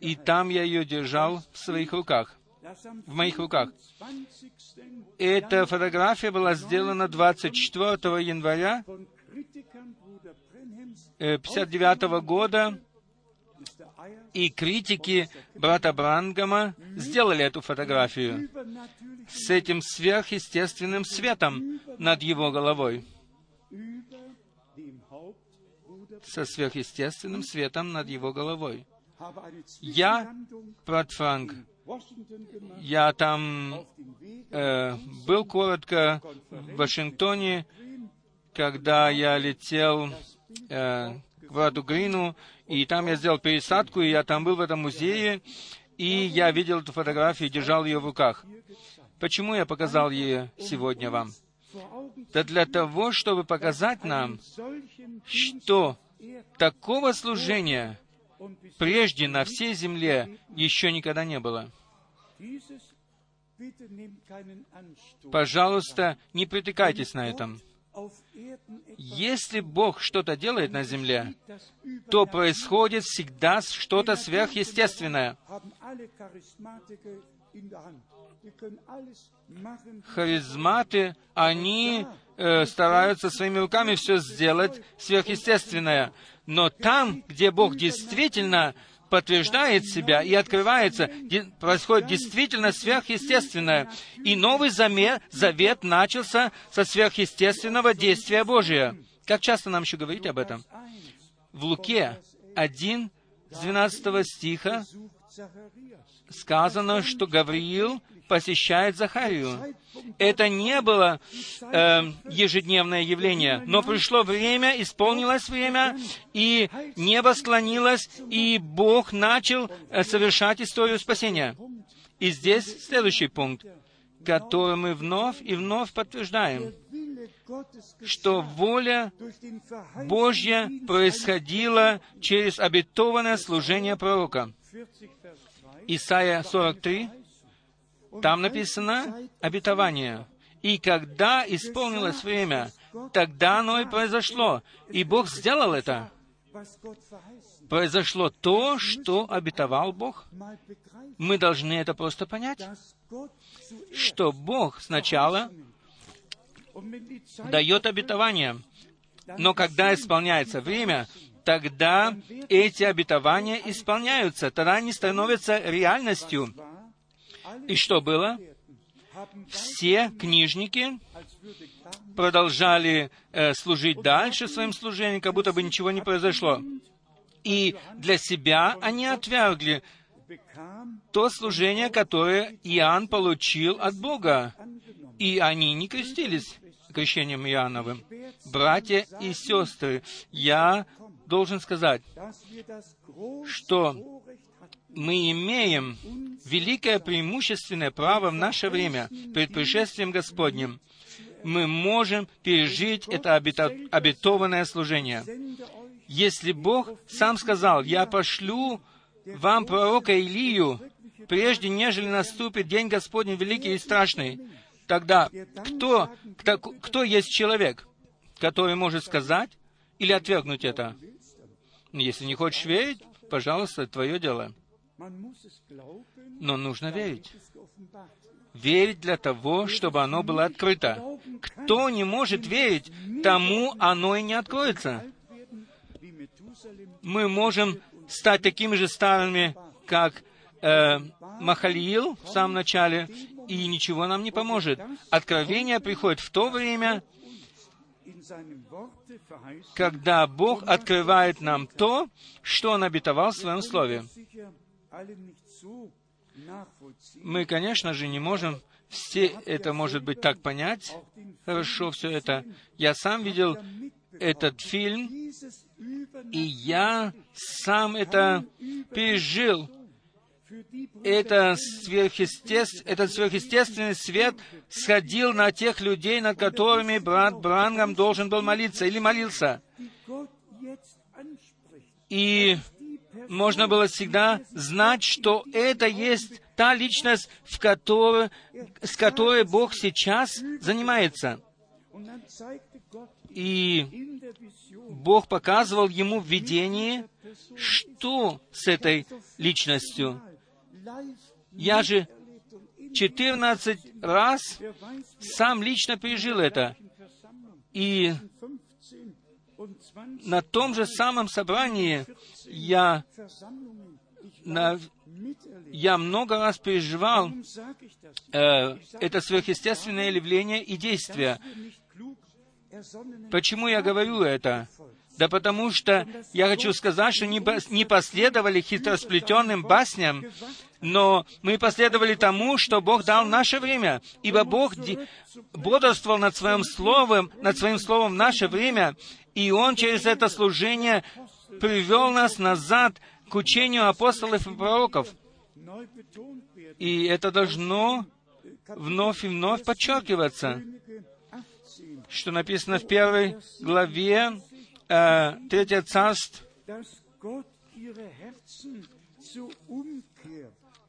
И там я ее держал в своих руках, в моих руках. Эта фотография была сделана 24 января 1959 э, года, и критики брата Брангама сделали эту фотографию с этим сверхъестественным светом над его головой со сверхъестественным светом над его головой. Я, брат Франк, я там э, был коротко в Вашингтоне, когда я летел э, к брату Грину, и там я сделал пересадку, и я там был в этом музее, и я видел эту фотографию и держал ее в руках. Почему я показал ее сегодня вам? Да для того, чтобы показать нам, что такого служения прежде на всей земле еще никогда не было. Пожалуйста, не притыкайтесь на этом. Если Бог что-то делает на земле, то происходит всегда что-то сверхъестественное. Харизматы, они э, стараются своими руками все сделать сверхъестественное. Но там, где Бог действительно подтверждает себя и открывается, происходит действительно сверхъестественное. И Новый Завет начался со сверхъестественного действия Божия. Как часто нам еще говорить об этом? В Луке 1, с 12 стиха сказано, что Гавриил посещает Захарию. Это не было э, ежедневное явление, но пришло время, исполнилось время, и небо склонилось, и Бог начал э, совершать историю спасения. И здесь следующий пункт, который мы вновь и вновь подтверждаем. что воля Божья происходила через обетованное служение пророка. Исайя 43, там написано обетование. И когда исполнилось время, тогда оно и произошло. И Бог сделал это. Произошло то, что обетовал Бог. Мы должны это просто понять, что Бог сначала дает обетование, но когда исполняется время, тогда эти обетования исполняются, тогда они становятся реальностью. И что было? Все книжники продолжали э, служить дальше своим служением, как будто бы ничего не произошло. И для себя они отвергли то служение, которое Иоанн получил от Бога. И они не крестились крещением Иоанновым. Братья и сестры, я должен сказать, что мы имеем великое преимущественное право в наше время перед пришествием Господним. Мы можем пережить это обетованное служение. Если Бог сам сказал, «Я пошлю вам пророка Илию, прежде нежели наступит день Господень великий и страшный», тогда кто, кто, кто есть человек, который может сказать или отвергнуть это? Если не хочешь верить, пожалуйста, твое дело. Но нужно верить. Верить для того, чтобы оно было открыто. Кто не может верить, тому оно и не откроется. Мы можем стать такими же старыми, как э, Махалиил в самом начале, и ничего нам не поможет. Откровение приходит в то время, когда Бог открывает нам то, что Он обетовал в Своем Слове. Мы, конечно же, не можем все это, может быть, так понять, хорошо все это. Я сам видел этот фильм, и я сам это пережил. Это сверхъестеств... Этот сверхъестественный свет сходил на тех людей, над которыми брат Брангам должен был молиться или молился. И можно было всегда знать, что это есть та личность, в которой, с которой Бог сейчас занимается. И Бог показывал ему в видении, что с этой личностью. Я же 14 раз сам лично пережил это. И на том же самом собрании я, на, я много раз переживал э, это сверхъестественное явление и действие. Почему я говорю это? Да потому что я хочу сказать, что не последовали хитросплетенным басням, но мы последовали тому, что Бог дал наше время. Ибо Бог бодрствовал над Своим Словом, над Своим Словом в наше время, и Он через это служение привел нас назад к учению апостолов и пророков. И это должно вновь и вновь подчеркиваться, что написано в первой главе э, Третье царство,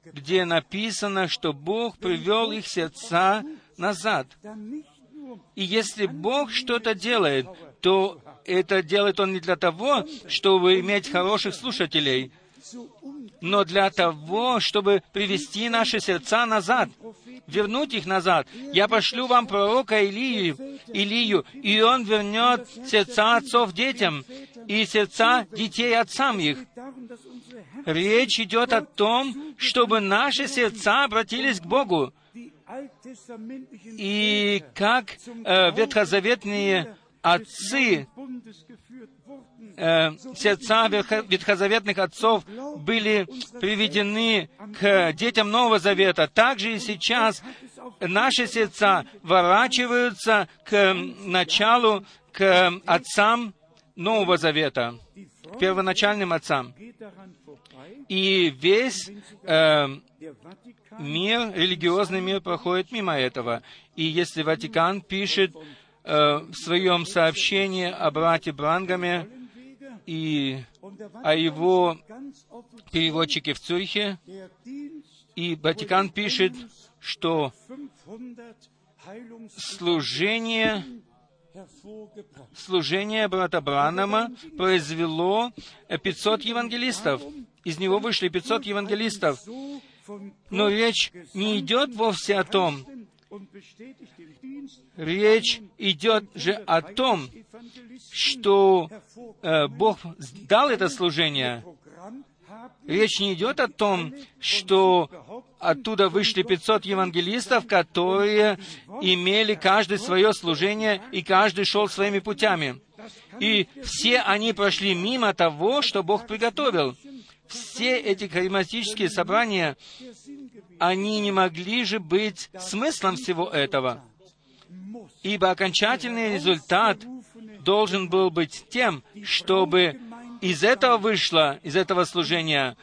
где написано, что Бог привел их сердца назад. И если Бог что-то делает, то это делает Он не для того, чтобы иметь хороших слушателей, но для того, чтобы привести наши сердца назад, вернуть их назад. Я пошлю вам пророка Илию, Илию, и он вернет сердца отцов детям, и сердца детей отцам их. Речь идет о том, чтобы наши сердца обратились к Богу. И как э, ветхозаветные отцы, э, сердца ветхозаветных отцов были приведены к детям Нового Завета, также и сейчас наши сердца ворачиваются к началу, к отцам Нового Завета, к первоначальным отцам. И весь э, мир, религиозный мир проходит мимо этого. И если Ватикан пишет э, в своем сообщении о брате Брангаме и о его переводчике в Цюрихе. И Ватикан пишет, что служение служение брата Бранама произвело 500 евангелистов. Из него вышли 500 евангелистов. Но речь не идет вовсе о том, речь идет же о том, что э, Бог дал это служение. Речь не идет о том, что оттуда вышли 500 евангелистов, которые имели каждый свое служение, и каждый шел своими путями. И все они прошли мимо того, что Бог приготовил. Все эти харизматические собрания, они не могли же быть смыслом всего этого. Ибо окончательный результат должен был быть тем, чтобы из этого вышло, из этого служения,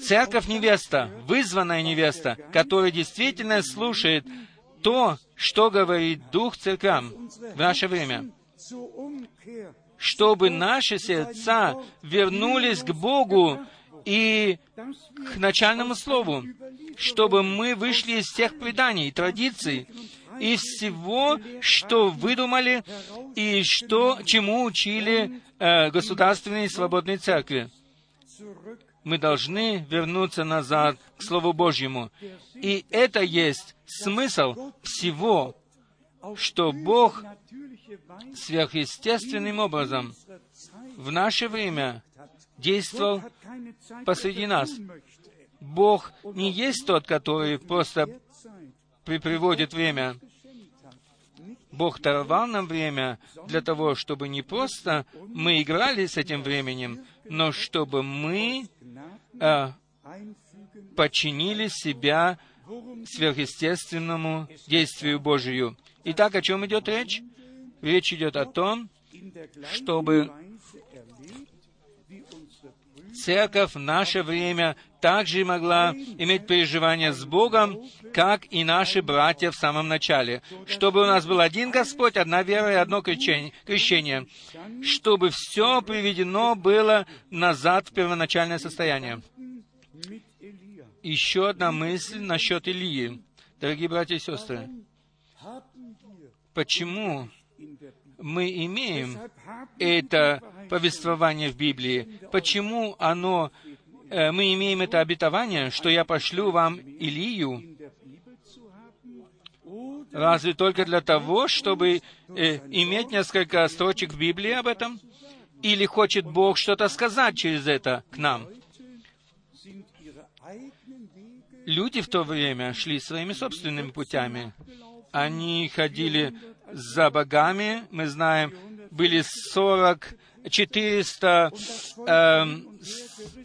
церковь невеста, вызванная невеста, которая действительно слушает то, что говорит Дух церквям в наше время. Чтобы наши сердца вернулись к Богу и к начальному слову, чтобы мы вышли из всех преданий и традиций, из всего, что выдумали и что, чему учили э, государственные свободные церкви. Мы должны вернуться назад к Слову Божьему. И это есть смысл всего, что Бог сверхъестественным образом в наше время действовал посреди нас. Бог не есть тот, который просто приводит время. Бог даровал нам время для того, чтобы не просто мы играли с этим временем, но чтобы мы э, подчинили себя сверхъестественному действию Божию. Итак, о чем идет речь? Речь идет о том, чтобы церковь в наше время также могла иметь переживания с Богом, как и наши братья в самом начале. Чтобы у нас был один Господь, одна вера и одно крещение. Чтобы все приведено было назад в первоначальное состояние. Еще одна мысль насчет Илии. Дорогие братья и сестры, почему мы имеем это повествование в Библии? Почему оно, э, мы имеем это обетование, что я пошлю вам Илию? Разве только для того, чтобы э, иметь несколько строчек в Библии об этом? Или хочет Бог что-то сказать через это к нам? Люди в то время шли своими собственными путями. Они ходили за богами, мы знаем, были 40, 400 э,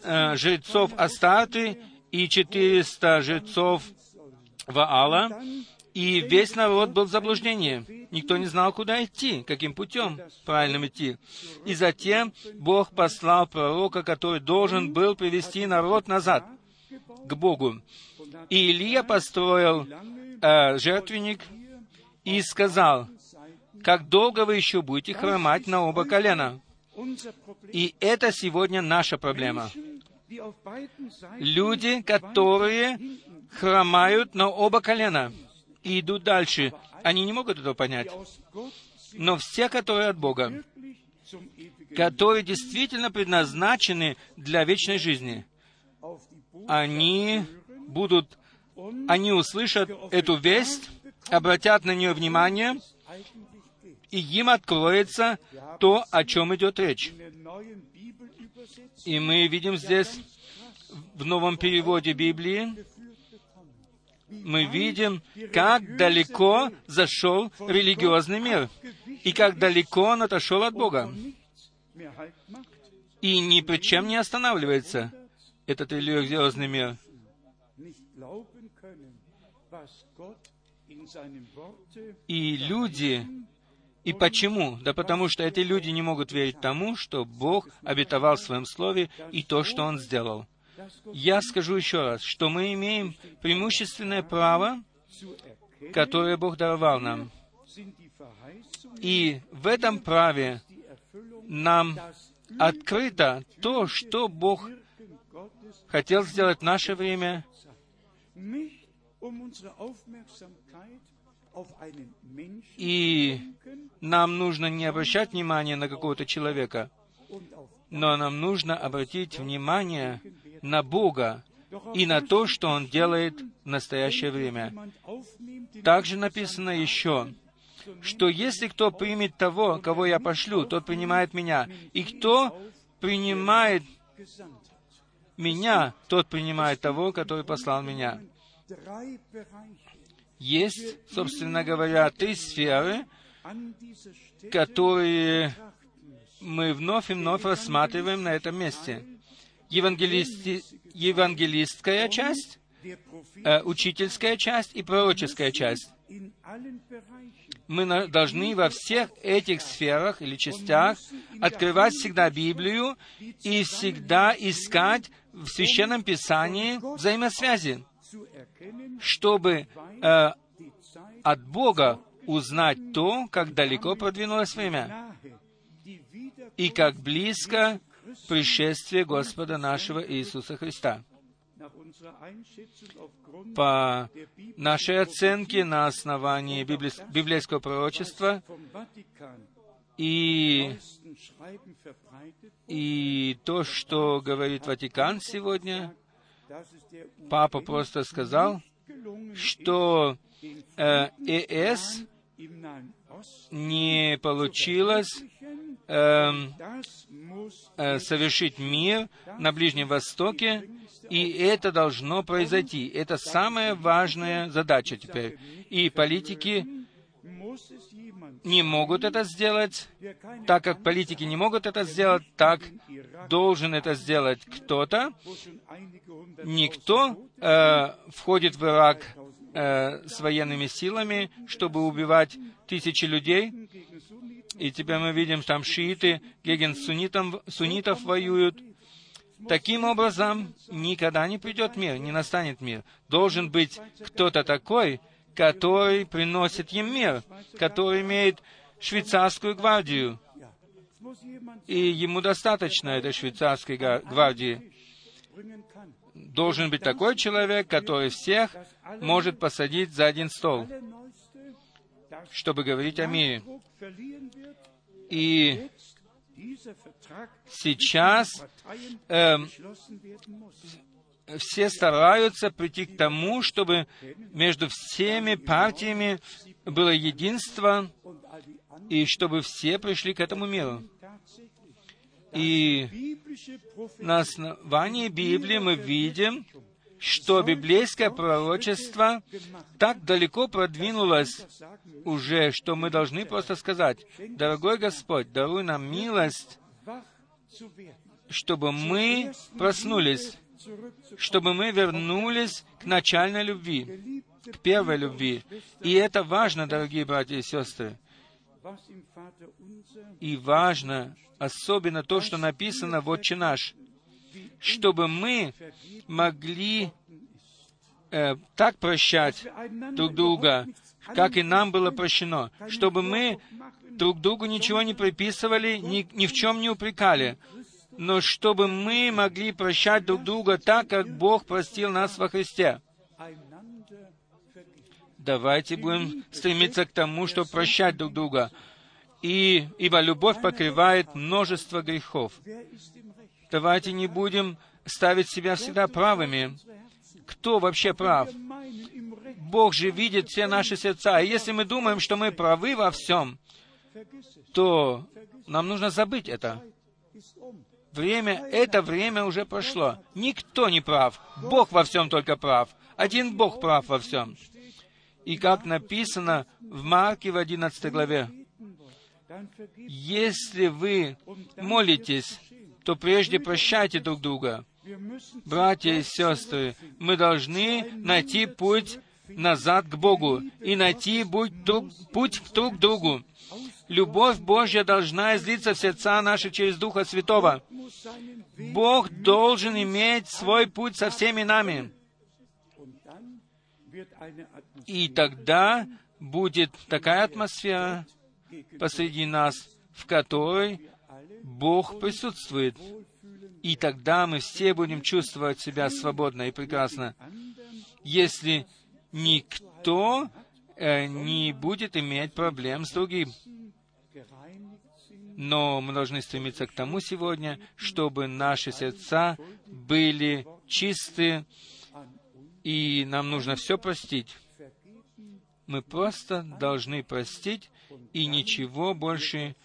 э, жрецов Астарты и 400 жрецов Ваала, и весь народ был в заблуждении. Никто не знал, куда идти, каким путем правильным идти. И затем Бог послал пророка, который должен был привести народ назад к Богу. И Илья построил э, жертвенник и сказал, как долго вы еще будете хромать на оба колена? И это сегодня наша проблема. Люди, которые хромают на оба колена и идут дальше, они не могут этого понять. Но все, которые от Бога, которые действительно предназначены для вечной жизни, они будут, они услышат эту весть, обратят на нее внимание, и им откроется то, о чем идет речь. И мы видим здесь, в новом переводе Библии, мы видим, как далеко зашел религиозный мир, и как далеко он отошел от Бога. И ни при чем не останавливается этот религиозный мир. И люди и почему? Да потому что эти люди не могут верить тому, что Бог обетовал в Своем Слове и то, что Он сделал. Я скажу еще раз, что мы имеем преимущественное право, которое Бог даровал нам. И в этом праве нам открыто то, что Бог хотел сделать в наше время, и нам нужно не обращать внимания на какого-то человека, но нам нужно обратить внимание на Бога и на то, что Он делает в настоящее время. Также написано еще, что если кто примет того, кого я пошлю, тот принимает меня. И кто принимает меня, тот принимает того, который послал меня. Есть, собственно говоря, три сферы, которые мы вновь и вновь рассматриваем на этом месте. Евангелисти... Евангелистская часть, э, учительская часть и пророческая часть. Мы на... должны во всех этих сферах или частях открывать всегда Библию и всегда искать в Священном Писании взаимосвязи, чтобы э, от Бога узнать то, как далеко продвинулось время и как близко пришествие Господа нашего Иисуса Христа. По нашей оценке на основании библейского пророчества и, и то, что говорит Ватикан сегодня, папа просто сказал, что э, ЭС не получилось э, э, совершить мир на Ближнем Востоке, и это должно произойти. Это самая важная задача теперь. И политики не могут это сделать, так как политики не могут это сделать, так должен это сделать кто-то. Никто э, входит в Ирак э, с военными силами, чтобы убивать тысячи людей. И теперь мы видим, там шииты геген суннитам, суннитов воюют. Таким образом, никогда не придет мир, не настанет мир. Должен быть кто-то такой, который приносит им мир, который имеет швейцарскую гвардию. И ему достаточно этой швейцарской гвардии. Должен быть такой человек, который всех может посадить за один стол, чтобы говорить о мире. И сейчас э, все стараются прийти к тому, чтобы между всеми партиями было единство, и чтобы все пришли к этому миру. И на основании Библии мы видим, что библейское пророчество так далеко продвинулось уже, что мы должны просто сказать, «Дорогой Господь, даруй нам милость, чтобы мы проснулись, чтобы мы вернулись к начальной любви, к первой любви. И это важно, дорогие братья и сестры. И важно особенно то, что написано в «Отче наш», чтобы мы могли э, так прощать друг друга, как и нам было прощено, чтобы мы друг другу ничего не приписывали, ни, ни в чем не упрекали, но чтобы мы могли прощать друг друга так, как Бог простил нас во Христе. Давайте будем стремиться к тому, чтобы прощать друг друга. И, ибо любовь покрывает множество грехов. Давайте не будем ставить себя всегда правыми. Кто вообще прав? Бог же видит все наши сердца. И если мы думаем, что мы правы во всем, то нам нужно забыть это. Время, это время уже прошло. Никто не прав. Бог во всем только прав. Один Бог прав во всем. И как написано в Марке в 11 главе, если вы молитесь, то прежде прощайте друг друга. Братья и сестры, мы должны найти путь назад к Богу и найти путь друг, друг к другу. Любовь Божья должна излиться в сердца наши через Духа Святого. Бог должен иметь свой путь со всеми нами. И тогда будет такая атмосфера, посреди нас, в которой Бог присутствует. И тогда мы все будем чувствовать себя свободно и прекрасно. Если никто э, не будет иметь проблем с другим. Но мы должны стремиться к тому сегодня, чтобы наши сердца были чисты, и нам нужно все простить. Мы просто должны простить и ничего больше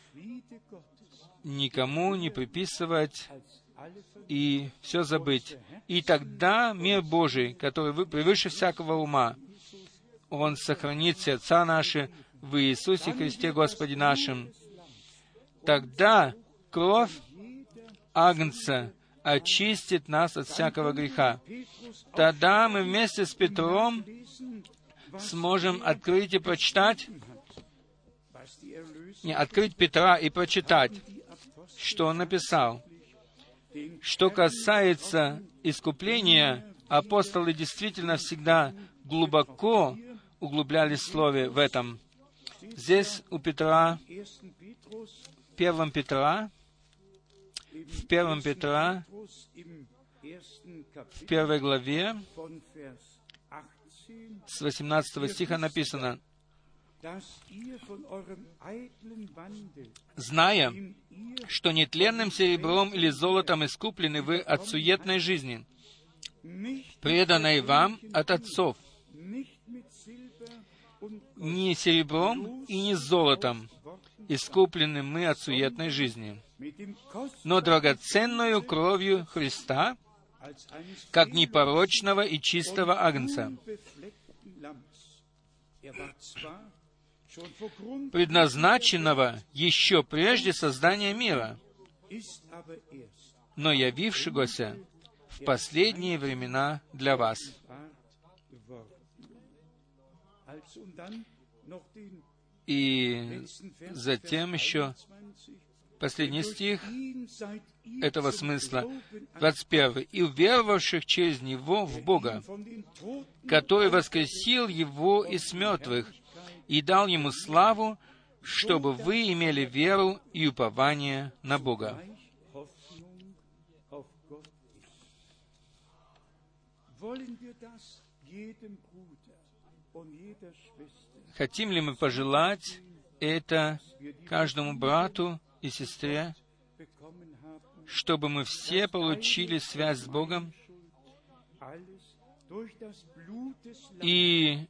никому не приписывать и все забыть. И тогда мир Божий, который превыше всякого ума, Он сохранит сердца наши в Иисусе Христе Господе нашим. Тогда кровь Агнца очистит нас от всякого греха. Тогда мы вместе с Петром сможем открыть и прочитать, не, открыть Петра и прочитать, что он написал. Что касается искупления, апостолы действительно всегда глубоко углублялись в слове в этом. Здесь у Петра, в первом Петра, в первом Петра, в первой главе, с 18 стиха написано, зная, что нетленным серебром или золотом искуплены вы от суетной жизни, преданной вам от отцов, не серебром и не золотом искуплены мы от суетной жизни, но драгоценную кровью Христа, как непорочного и чистого агнца, предназначенного еще прежде создания мира, но явившегося в последние времена для вас. И затем еще последний стих этого смысла, 21. «И уверовавших через Него в Бога, который воскресил Его из мертвых и дал ему славу, чтобы вы имели веру и упование на Бога. Хотим ли мы пожелать это каждому брату и сестре, чтобы мы все получили связь с Богом и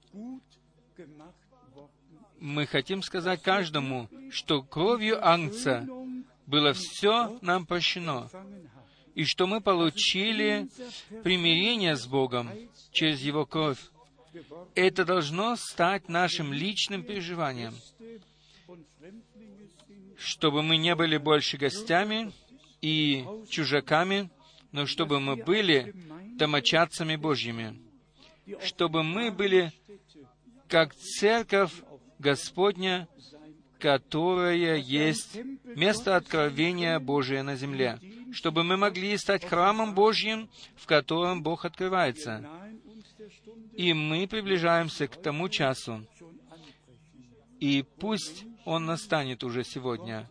мы хотим сказать каждому, что кровью Ангца было все нам прощено, и что мы получили примирение с Богом через Его кровь. Это должно стать нашим личным переживанием, чтобы мы не были больше гостями и чужаками, но чтобы мы были домочадцами Божьими, чтобы мы были как церковь Господня, которое есть место откровения Божия на земле, чтобы мы могли стать храмом Божьим, в котором Бог открывается. И мы приближаемся к тому часу. И пусть он настанет уже сегодня,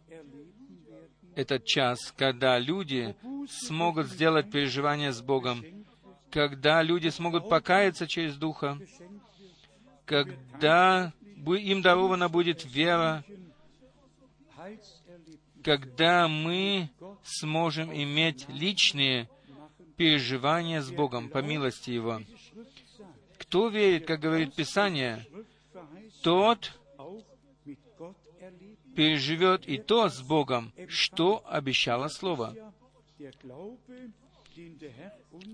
этот час, когда люди смогут сделать переживание с Богом, когда люди смогут покаяться через Духа, когда им дарована будет вера, когда мы сможем иметь личные переживания с Богом по милости Его. Кто верит, как говорит Писание, тот переживет и то с Богом, что обещало Слово.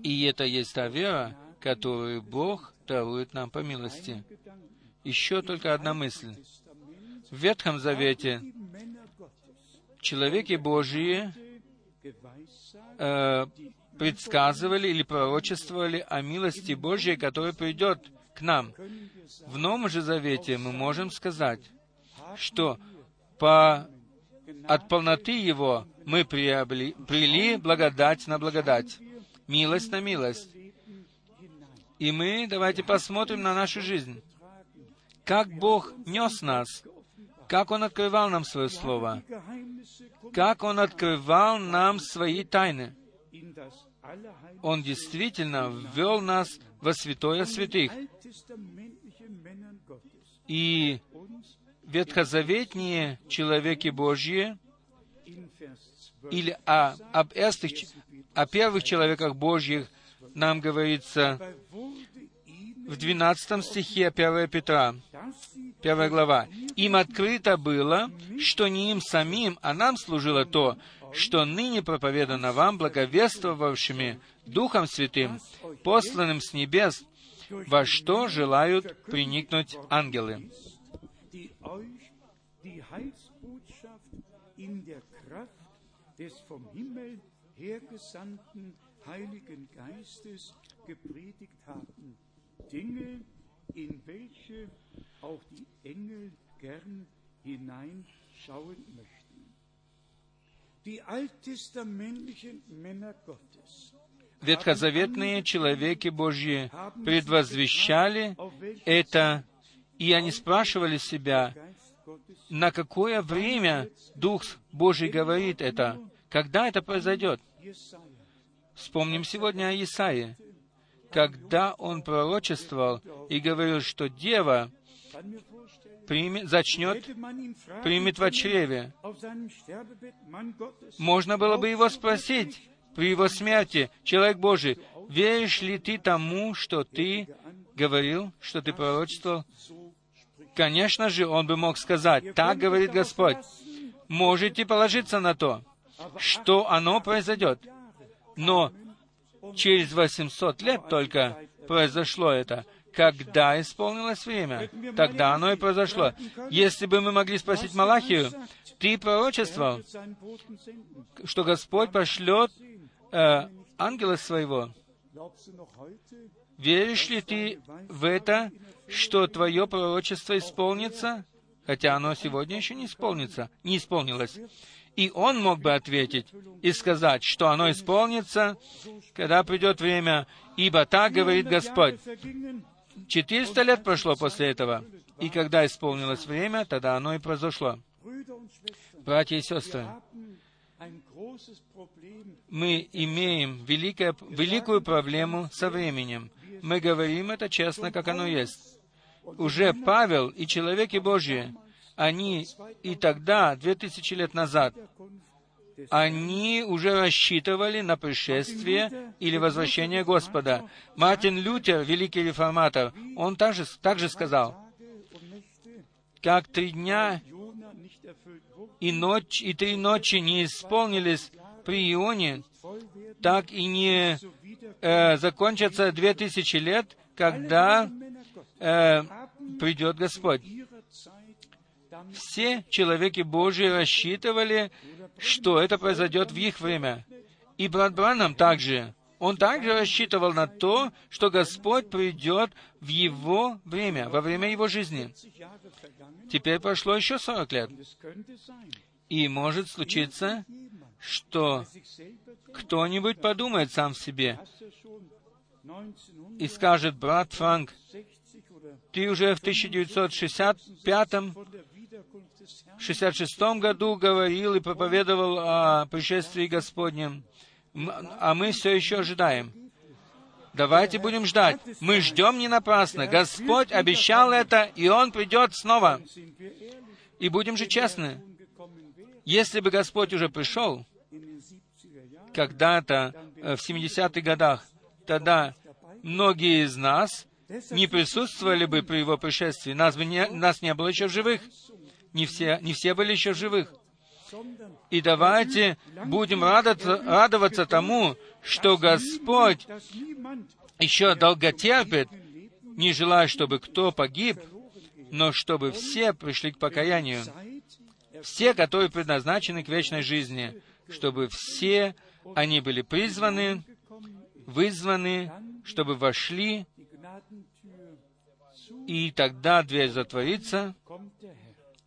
И это есть та вера, которую Бог дарует нам по милости еще только одна мысль. В Ветхом Завете человеки Божьи э, предсказывали или пророчествовали о милости Божьей, которая придет к нам. В Новом же Завете мы можем сказать, что по, от полноты Его мы приобрели, прили благодать на благодать, милость на милость. И мы давайте посмотрим на нашу жизнь как Бог нес нас как Он открывал нам Свое Слово, как Он открывал нам свои тайны. Он действительно ввел нас во святое святых. И ветхозаветние человеки Божьи или о, об эрстых, о первых человеках Божьих нам говорится в 12 стихе 1 Петра, 1 глава. «Им открыто было, что не им самим, а нам служило то, что ныне проповедано вам благовествовавшими Духом Святым, посланным с небес, во что желают приникнуть ангелы». Heiligen Geistes gepredigt haben. Dinge, in welche auch die Engel gern hineinschauen möchten. Die alttestamentlichen Männer Gottes ветхозаветные человеки Божьи предвозвещали это, и они спрашивали себя, на какое время Дух Божий говорит это, когда это произойдет. Вспомним сегодня о Исаии, когда он пророчествовал и говорил, что дева примет, зачнет, примет в чреве. Можно было бы его спросить при его смерти, человек Божий, веришь ли ты тому, что ты говорил, что ты пророчествовал? Конечно же, он бы мог сказать, так говорит Господь. Можете положиться на то, что оно произойдет. Но через 800 лет только произошло это. Когда исполнилось время, тогда оно и произошло. Если бы мы могли спросить Малахию, ты пророчествовал, что Господь пошлет э, ангела своего. Веришь ли ты в это, что твое пророчество исполнится, хотя оно сегодня еще не исполнится, не исполнилось? И он мог бы ответить и сказать, что оно исполнится, когда придет время, ибо так говорит Господь. Четыреста лет прошло после этого, и когда исполнилось время, тогда оно и произошло. Братья и сестры, мы имеем великое, великую проблему со временем. Мы говорим это честно, как оно есть. Уже Павел и человеки Божьи, они и тогда, две тысячи лет назад, они уже рассчитывали на пришествие или возвращение Господа. Мартин Лютер, великий реформатор, он также, также сказал, как три дня и, ночь, и три ночи не исполнились при Ионе, так и не э, закончатся две тысячи лет, когда э, придет Господь. Все человеки Божьи рассчитывали, что это произойдет в их время. И брат Бранам также. Он также рассчитывал на то, что Господь придет в его время, во время его жизни. Теперь прошло еще 40 лет. И может случиться, что кто-нибудь подумает сам в себе и скажет, брат Франк, ты уже в 1965-66 году говорил и проповедовал о пришествии Господнем, а мы все еще ожидаем. Давайте будем ждать. Мы ждем не напрасно. Господь обещал это, и Он придет снова. И будем же честны. Если бы Господь уже пришел когда-то э, в 70-х годах, тогда многие из нас не присутствовали бы при Его пришествии. Нас, бы не, нас не было еще в живых. Не все, не все были еще живых. И давайте будем радоваться, радоваться тому, что Господь еще долго терпит, не желая, чтобы кто погиб, но чтобы все пришли к покаянию. Все, которые предназначены к вечной жизни, чтобы все они были призваны, вызваны, чтобы вошли, и тогда дверь затворится,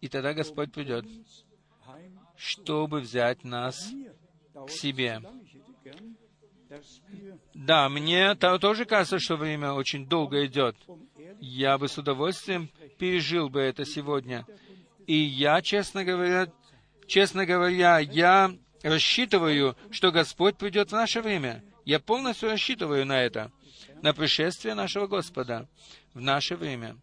и тогда Господь придет, чтобы взять нас к себе. Да, мне тоже кажется, что время очень долго идет. Я бы с удовольствием пережил бы это сегодня. И я, честно говоря, честно говоря, я рассчитываю, что Господь придет в наше время. Я полностью рассчитываю на это, на пришествие нашего Господа в наше время.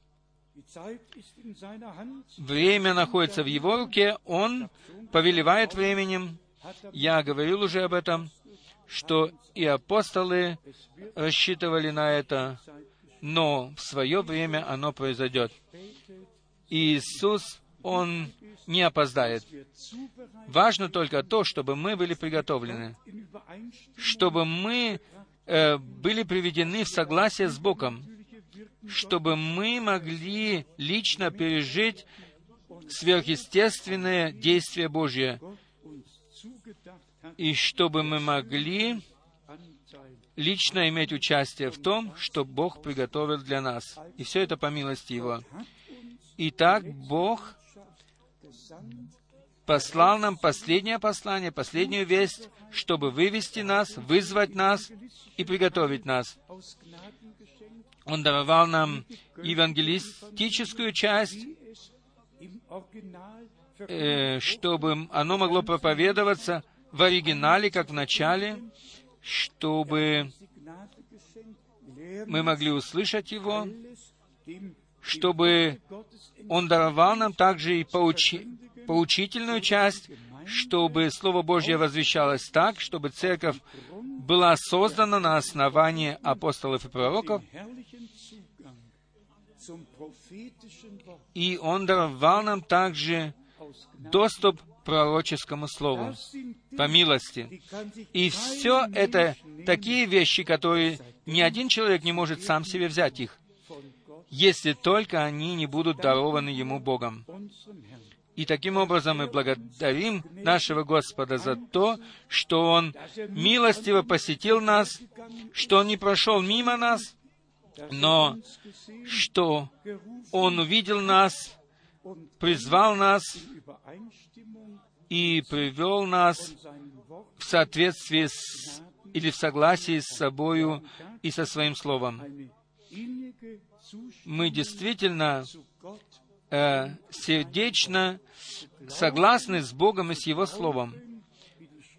Время находится в Его руке, Он повелевает временем. Я говорил уже об этом, что и апостолы рассчитывали на это, но в свое время оно произойдет. Иисус, Он не опоздает. Важно только то, чтобы мы были приготовлены, чтобы мы э, были приведены в согласие с Богом, чтобы мы могли лично пережить сверхъестественное действие Божье, и чтобы мы могли лично иметь участие в том, что Бог приготовил для нас. И все это по милости Его. Итак, Бог послал нам последнее послание, последнюю весть, чтобы вывести нас, вызвать нас и приготовить нас. Он даровал нам евангелистическую часть, э, чтобы оно могло проповедоваться в оригинале, как в начале, чтобы мы могли услышать его, чтобы он даровал нам также и поучи, поучительную часть, чтобы Слово Божье возвещалось так, чтобы церковь была создана на основании апостолов и пророков, и Он даровал нам также доступ к пророческому слову по милости. И все это такие вещи, которые ни один человек не может сам себе взять их, если только они не будут дарованы ему Богом. И таким образом мы благодарим нашего Господа за то, что Он милостиво посетил нас, что Он не прошел мимо нас, но что Он увидел нас, призвал нас и привел нас в соответствии с, или в согласии с собою и со Своим Словом. Мы действительно э, сердечно согласны с Богом и с Его Словом.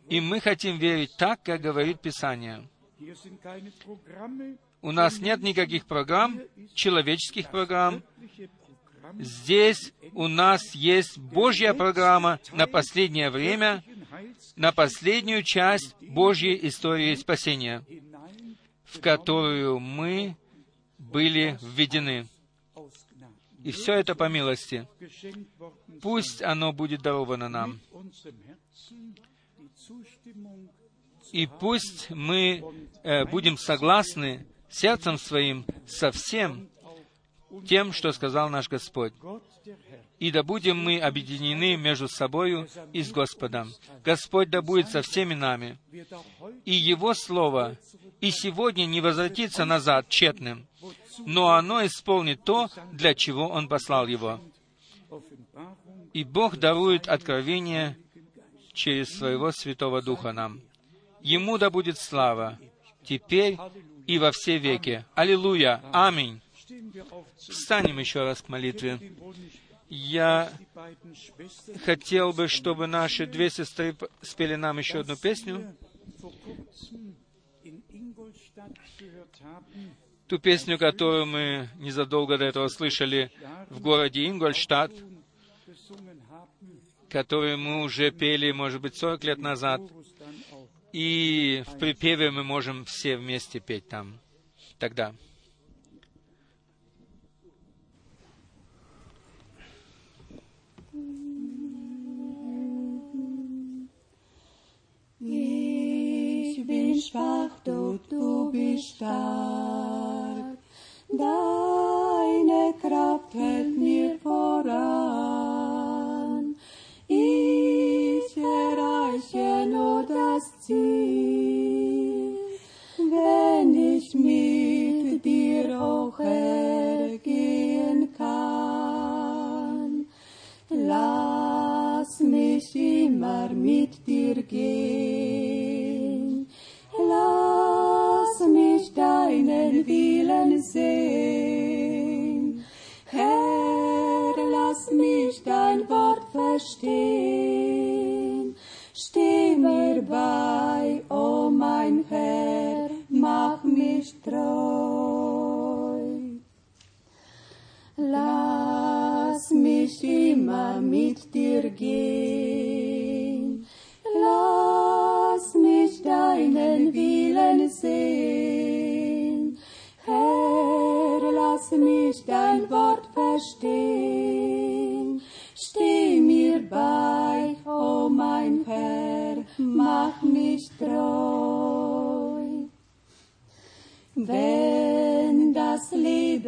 И мы хотим верить так, как говорит Писание. У нас нет никаких программ, человеческих программ. Здесь у нас есть Божья программа на последнее время, на последнюю часть Божьей истории спасения, в которую мы были введены. И все это по милости. Пусть оно будет даровано нам. И пусть мы э, будем согласны сердцем своим со всем тем, что сказал наш Господь. И да будем мы объединены между собою и с Господом. Господь да будет со всеми нами. И Его Слово и сегодня не возвратится назад тщетным, но оно исполнит то, для чего Он послал его. И Бог дарует откровение через Своего Святого Духа нам. Ему да будет слава, теперь и во все веки. Аллилуйя! Аминь! Встанем еще раз к молитве. Я хотел бы, чтобы наши две сестры спели нам еще одну песню ту песню, которую мы незадолго до этого слышали в городе Ингольштадт, которую мы уже пели, может быть, 40 лет назад, и в припеве мы можем все вместе петь там тогда. Ich bin schwach, du, du bist stark. Deine Kraft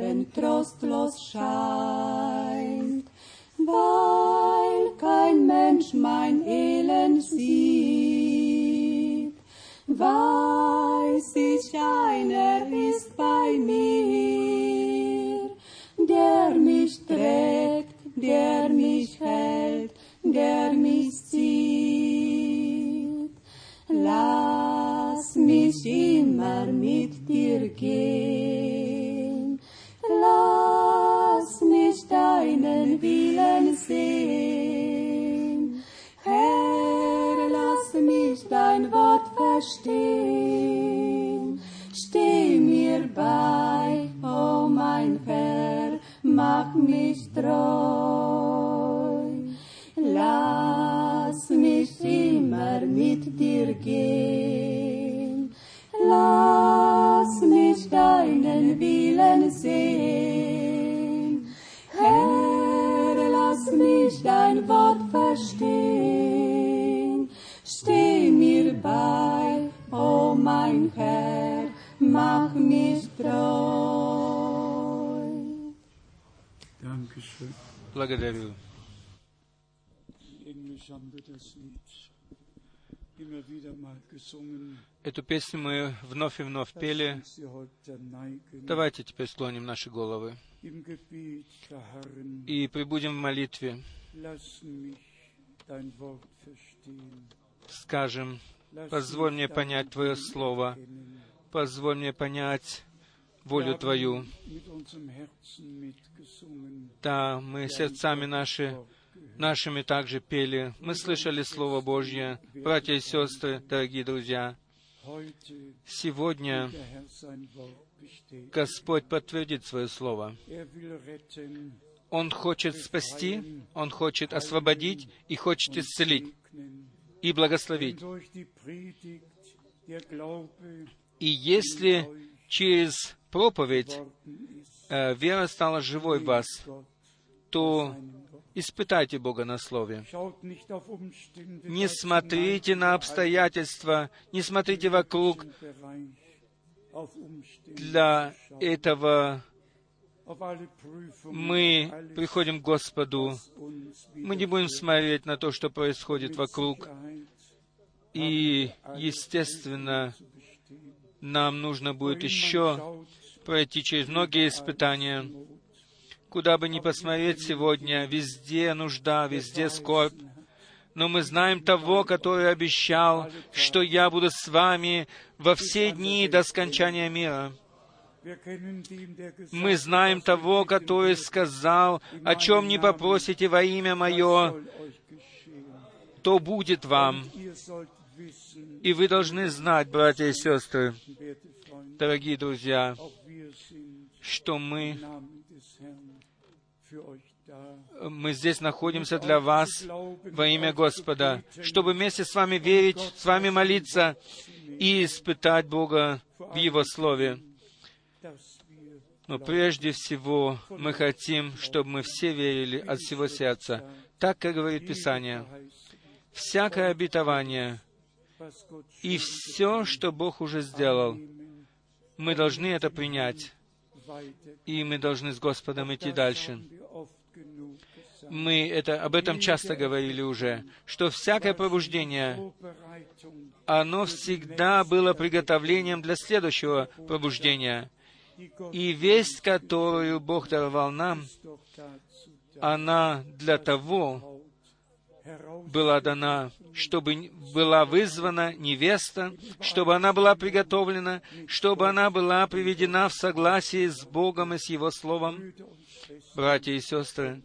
jeden trost los szal. Эту песню мы вновь и вновь пели. Давайте теперь склоним наши головы и прибудем в молитве. Скажем, позволь мне понять Твое Слово, позволь мне понять волю Твою. Да, мы сердцами наши, нашими также пели. Мы слышали Слово Божье. Братья и сестры, дорогие друзья, сегодня. Господь подтвердит Свое Слово. Он хочет спасти, Он хочет освободить и хочет исцелить и благословить. И если через проповедь э, вера стала живой в вас, то испытайте Бога на Слове. Не смотрите на обстоятельства, не смотрите вокруг для этого мы приходим к Господу. Мы не будем смотреть на то, что происходит вокруг. И, естественно, нам нужно будет еще пройти через многие испытания. Куда бы ни посмотреть сегодня, везде нужда, везде скорбь. Но мы знаем того, который обещал, что я буду с вами во все дни до скончания мира. Мы знаем того, который сказал, о чем не попросите во имя Мое, то будет вам. И вы должны знать, братья и сестры, дорогие друзья, что мы, мы здесь находимся для вас во имя Господа, чтобы вместе с вами верить, с вами молиться и испытать Бога в Его Слове. Но прежде всего мы хотим, чтобы мы все верили от всего сердца. Так, как говорит Писание, всякое обетование и все, что Бог уже сделал, мы должны это принять, и мы должны с Господом идти дальше. Мы это, об этом часто говорили уже, что всякое пробуждение, оно всегда было приготовлением для следующего пробуждения. И весть, которую Бог даровал нам, она для того, была дана, чтобы была вызвана невеста, чтобы она была приготовлена, чтобы она была приведена в согласии с Богом и с Его Словом. Братья и сестры,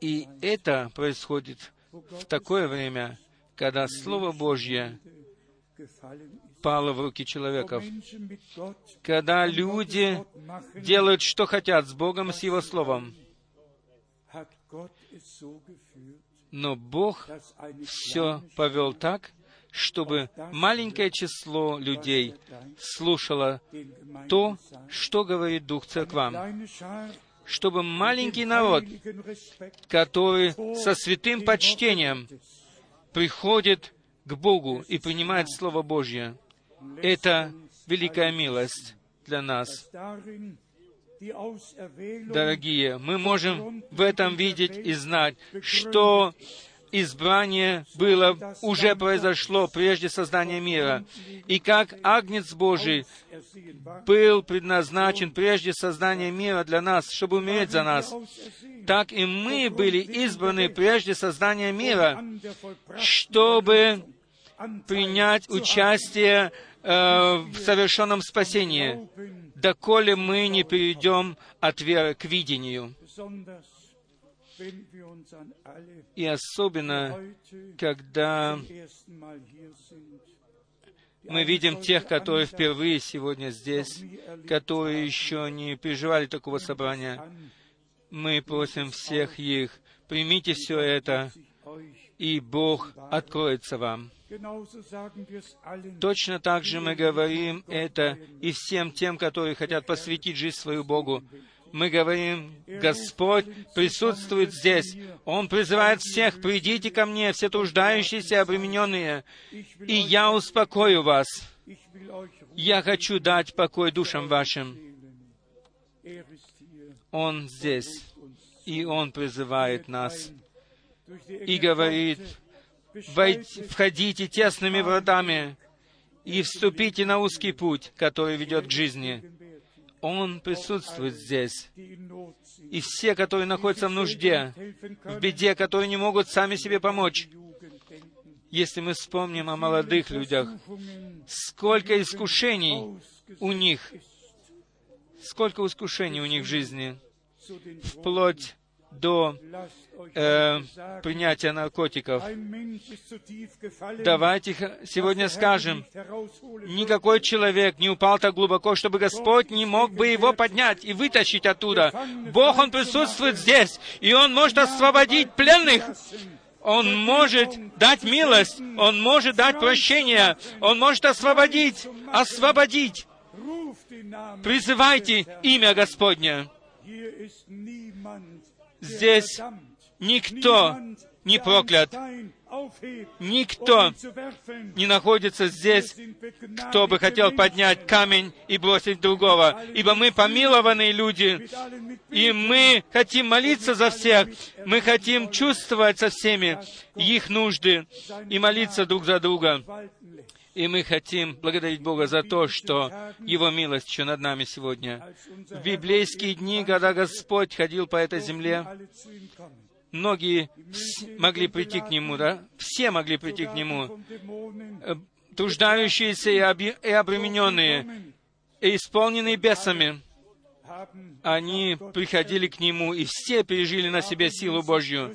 и это происходит в такое время, когда Слово Божье пало в руки человеков, когда люди делают, что хотят с Богом с Его Словом. Но Бог все повел так, чтобы маленькое число людей слушало то, что говорит Дух Церквам, чтобы маленький народ, который со святым почтением приходит к Богу и принимает Слово Божье, это великая милость для нас. Дорогие, мы можем в этом видеть и знать, что избрание было, уже произошло прежде создания мира. И как Агнец Божий был предназначен прежде создания мира для нас, чтобы умереть за нас, так и мы были избраны прежде создания мира, чтобы принять участие э, в совершенном спасении, доколе мы не перейдем от веры к видению. И особенно, когда мы видим тех, которые впервые сегодня здесь, которые еще не переживали такого собрания, мы просим всех их, примите все это, и Бог откроется вам. Точно так же мы говорим это и всем тем, которые хотят посвятить жизнь свою Богу. Мы говорим, Господь присутствует здесь. Он призывает всех, придите ко мне, все труждающиеся, обремененные, и я успокою вас. Я хочу дать покой душам вашим. Он здесь, и Он призывает нас, и говорит, входите тесными вратами и вступите на узкий путь, который ведет к жизни. Он присутствует здесь. И все, которые находятся в нужде, в беде, которые не могут сами себе помочь, если мы вспомним о молодых людях, сколько искушений у них, сколько искушений у них в жизни, вплоть до э, принятия наркотиков. Давайте сегодня скажем, никакой человек не упал так глубоко, чтобы Господь не мог бы его поднять и вытащить оттуда. Бог, Он присутствует здесь, и Он может освободить пленных. Он может дать милость, Он может дать прощение, Он может освободить, освободить. Призывайте имя Господне. Здесь никто не проклят. Никто не находится здесь, кто бы хотел поднять камень и бросить другого. Ибо мы помилованные люди, и мы хотим молиться за всех, мы хотим чувствовать со всеми их нужды и молиться друг за друга. И мы хотим благодарить Бога за то, что Его милость еще над нами сегодня. В библейские дни, когда Господь ходил по этой земле, многие могли прийти к Нему, да? Все могли прийти к Нему. Э, труждающиеся и обремененные, и исполненные бесами, они приходили к Нему, и все пережили на себе силу Божью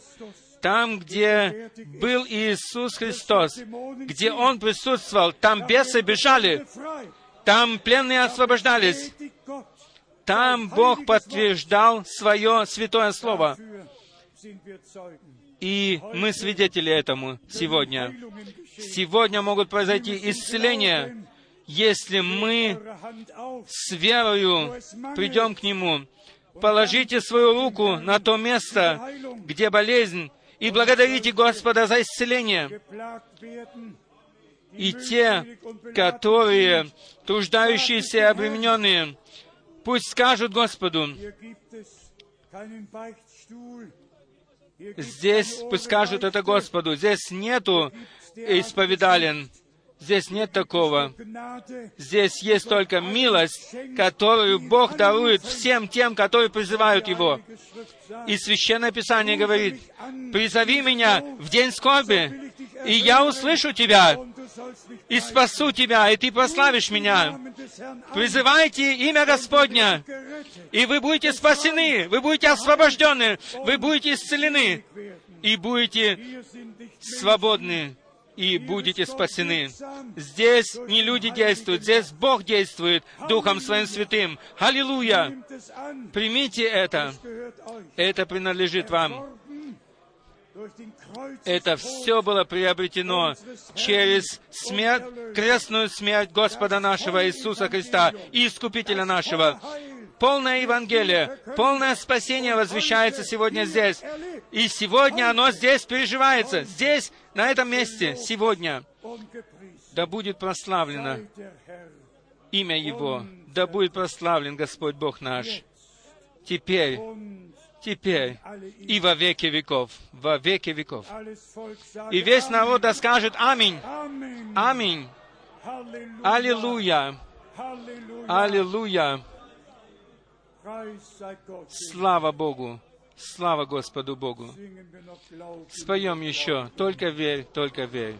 там, где был Иисус Христос, где Он присутствовал, там бесы бежали, там пленные освобождались, там Бог подтверждал свое святое слово. И мы свидетели этому сегодня. Сегодня могут произойти исцеления, если мы с верою придем к Нему. Положите свою руку на то место, где болезнь и благодарите Господа за исцеление. И те, которые труждающиеся и обремененные, пусть скажут Господу, здесь, пусть скажут это Господу, здесь нету исповедален, Здесь нет такого. Здесь есть только милость, которую Бог дарует всем тем, которые призывают Его. И Священное Писание говорит, «Призови меня в день скорби, и я услышу тебя, и спасу тебя, и ты прославишь меня. Призывайте имя Господня, и вы будете спасены, вы будете освобождены, вы будете исцелены, и будете свободны, и будете спасены. Здесь не люди действуют, здесь Бог действует Духом Своим Святым. Аллилуйя! Примите это. Это принадлежит вам. Это все было приобретено через смерть, крестную смерть Господа нашего Иисуса Христа Искупителя нашего. Полное Евангелие, полное спасение возвещается сегодня здесь. И сегодня оно здесь переживается, здесь, на этом месте, сегодня. Да будет прославлено имя Его, да будет прославлен Господь Бог наш. Теперь, теперь и во веки веков, во веки веков. И весь народ да скажет Аминь. Аминь. Аллилуйя. Аллилуйя. Слава Богу. Слава Господу Богу. Споем еще. Только верь, только верь.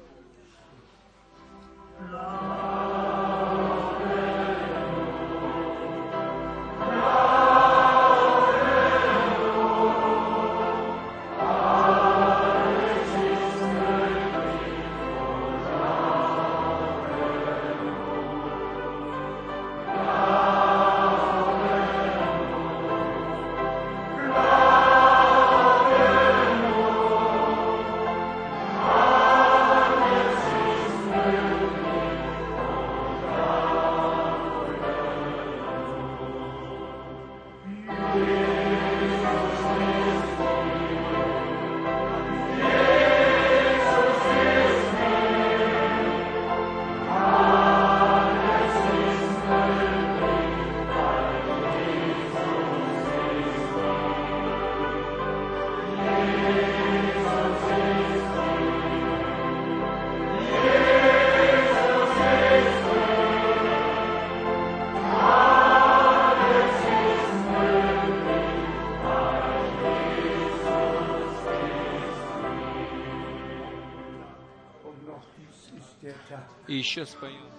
И еще споем.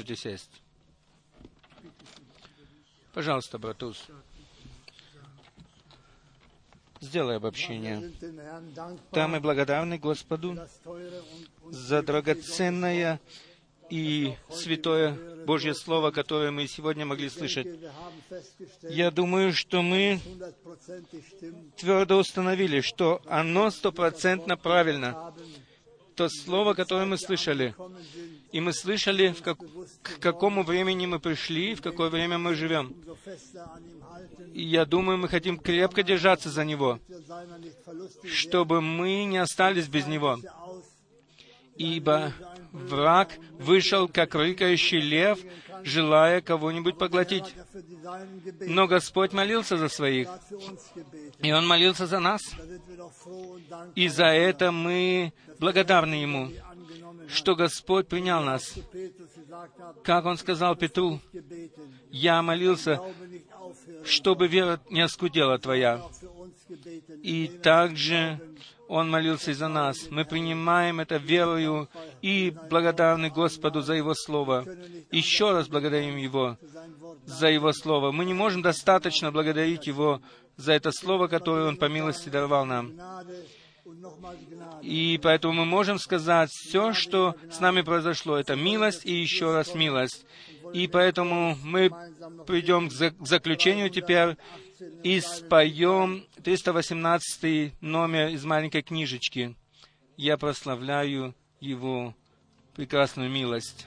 Можете сесть. Пожалуйста, братус. Сделай обобщение. Да, мы благодарны Господу за драгоценное и святое Божье Слово, которое мы сегодня могли слышать. Я думаю, что мы твердо установили, что оно стопроцентно правильно. То слово, которое мы слышали. И мы слышали, в как, к какому времени мы пришли, в какое время мы живем. И я думаю, мы хотим крепко держаться за Него, чтобы мы не остались без Него. Ибо враг вышел, как рыкающий лев, желая кого-нибудь поглотить. Но Господь молился за своих, и Он молился за нас. И за это мы благодарны Ему, что Господь принял нас. Как Он сказал Петру, «Я молился, чтобы вера не оскудела твоя». И также он молился и за нас. Мы принимаем это верою и благодарны Господу за Его Слово. Еще раз благодарим Его за Его Слово. Мы не можем достаточно благодарить Его за это Слово, которое Он по милости даровал нам. И поэтому мы можем сказать, все, что с нами произошло, это милость и еще раз милость. И поэтому мы придем к заключению теперь и споем 318 номер из маленькой книжечки. Я прославляю Его прекрасную милость.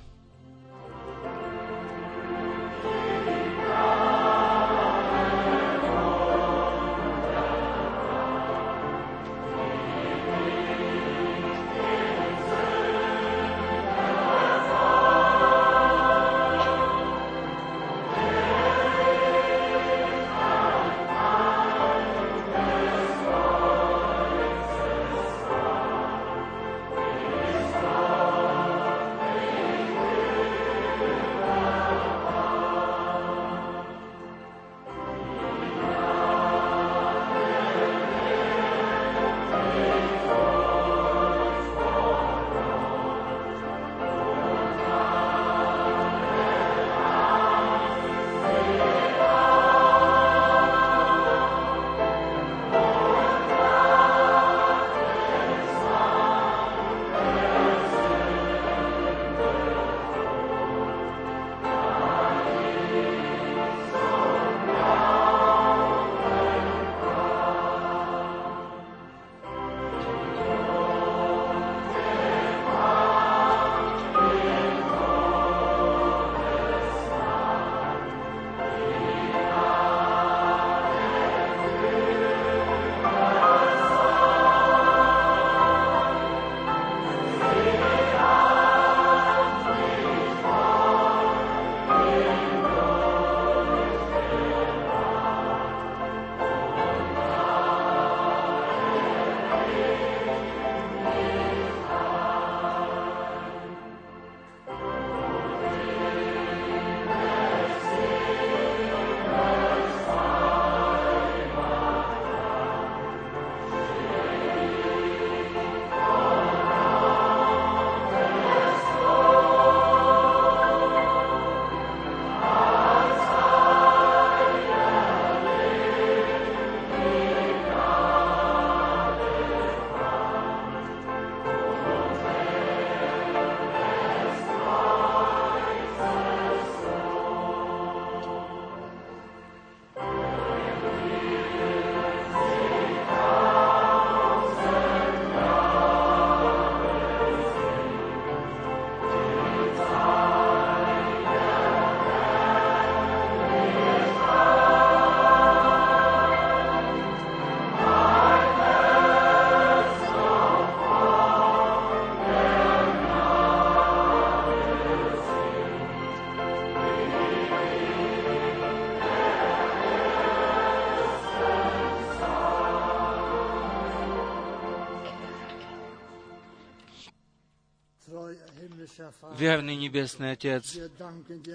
Верный Небесный Отец,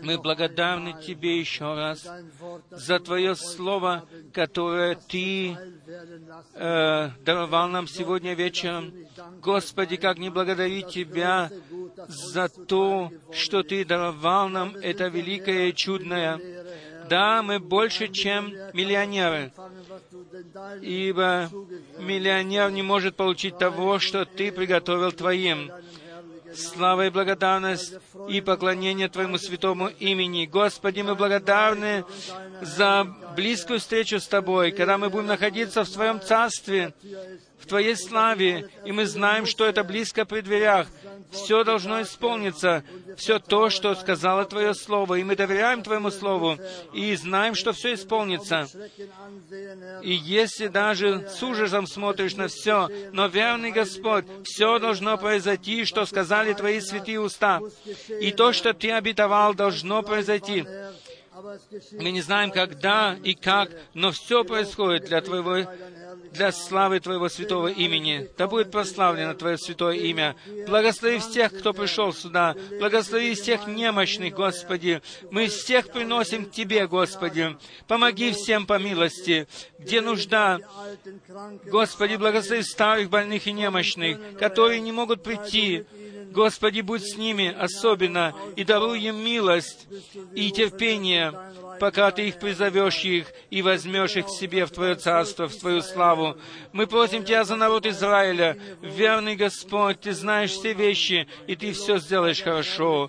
мы благодарны Тебе еще раз за Твое Слово, которое Ты э, даровал нам сегодня вечером. Господи, как не благодарить Тебя за то, что Ты даровал нам это великое и чудное. Да, мы больше, чем миллионеры, ибо миллионер не может получить того, что Ты приготовил Твоим слава и благодарность и поклонение Твоему святому имени. Господи, мы благодарны за близкую встречу с Тобой, когда мы будем находиться в Твоем Царстве, в Твоей славе, и мы знаем, что это близко при дверях. Все должно исполниться, все то, что сказала Твое Слово, и мы доверяем Твоему Слову, и знаем, что все исполнится. И если даже с ужасом смотришь на все, но верный Господь, все должно произойти, что сказали Твои святые уста. И то, что Ты обетовал, должно произойти. Мы не знаем, когда и как, но все происходит для Твоего для славы Твоего святого имени. Да будет прославлено Твое святое имя. Благослови всех, кто пришел сюда. Благослови всех немощных, Господи. Мы всех приносим к Тебе, Господи. Помоги всем по милости, где нужда. Господи, благослови старых, больных и немощных, которые не могут прийти. Господи, будь с ними особенно и даруй им милость и терпение, пока Ты их призовешь их и возьмешь их к себе в Твое царство, в Твою славу. Мы просим Тебя за народ Израиля. Верный Господь, Ты знаешь все вещи, и Ты все сделаешь хорошо.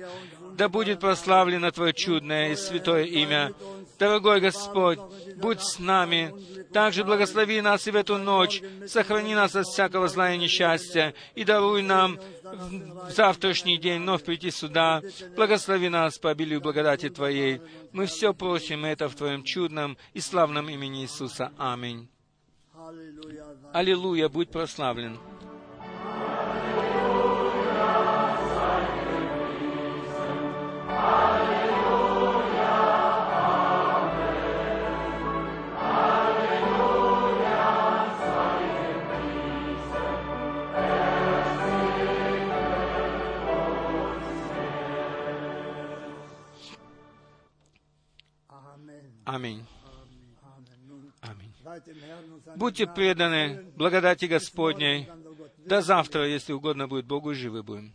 Да будет прославлено Твое чудное и святое имя. Дорогой Господь, будь с нами. Также благослови нас и в эту ночь. Сохрани нас от всякого зла и несчастья. И даруй нам в завтрашний день вновь прийти сюда. Благослови нас по обилию благодати Твоей. Мы все просим это в Твоем чудном и славном имени Иисуса. Аминь. Аллилуйя, будь прославлен. Аминь. Аминь. Будьте преданы благодати Господней. До завтра, если угодно будет Богу, живы будем.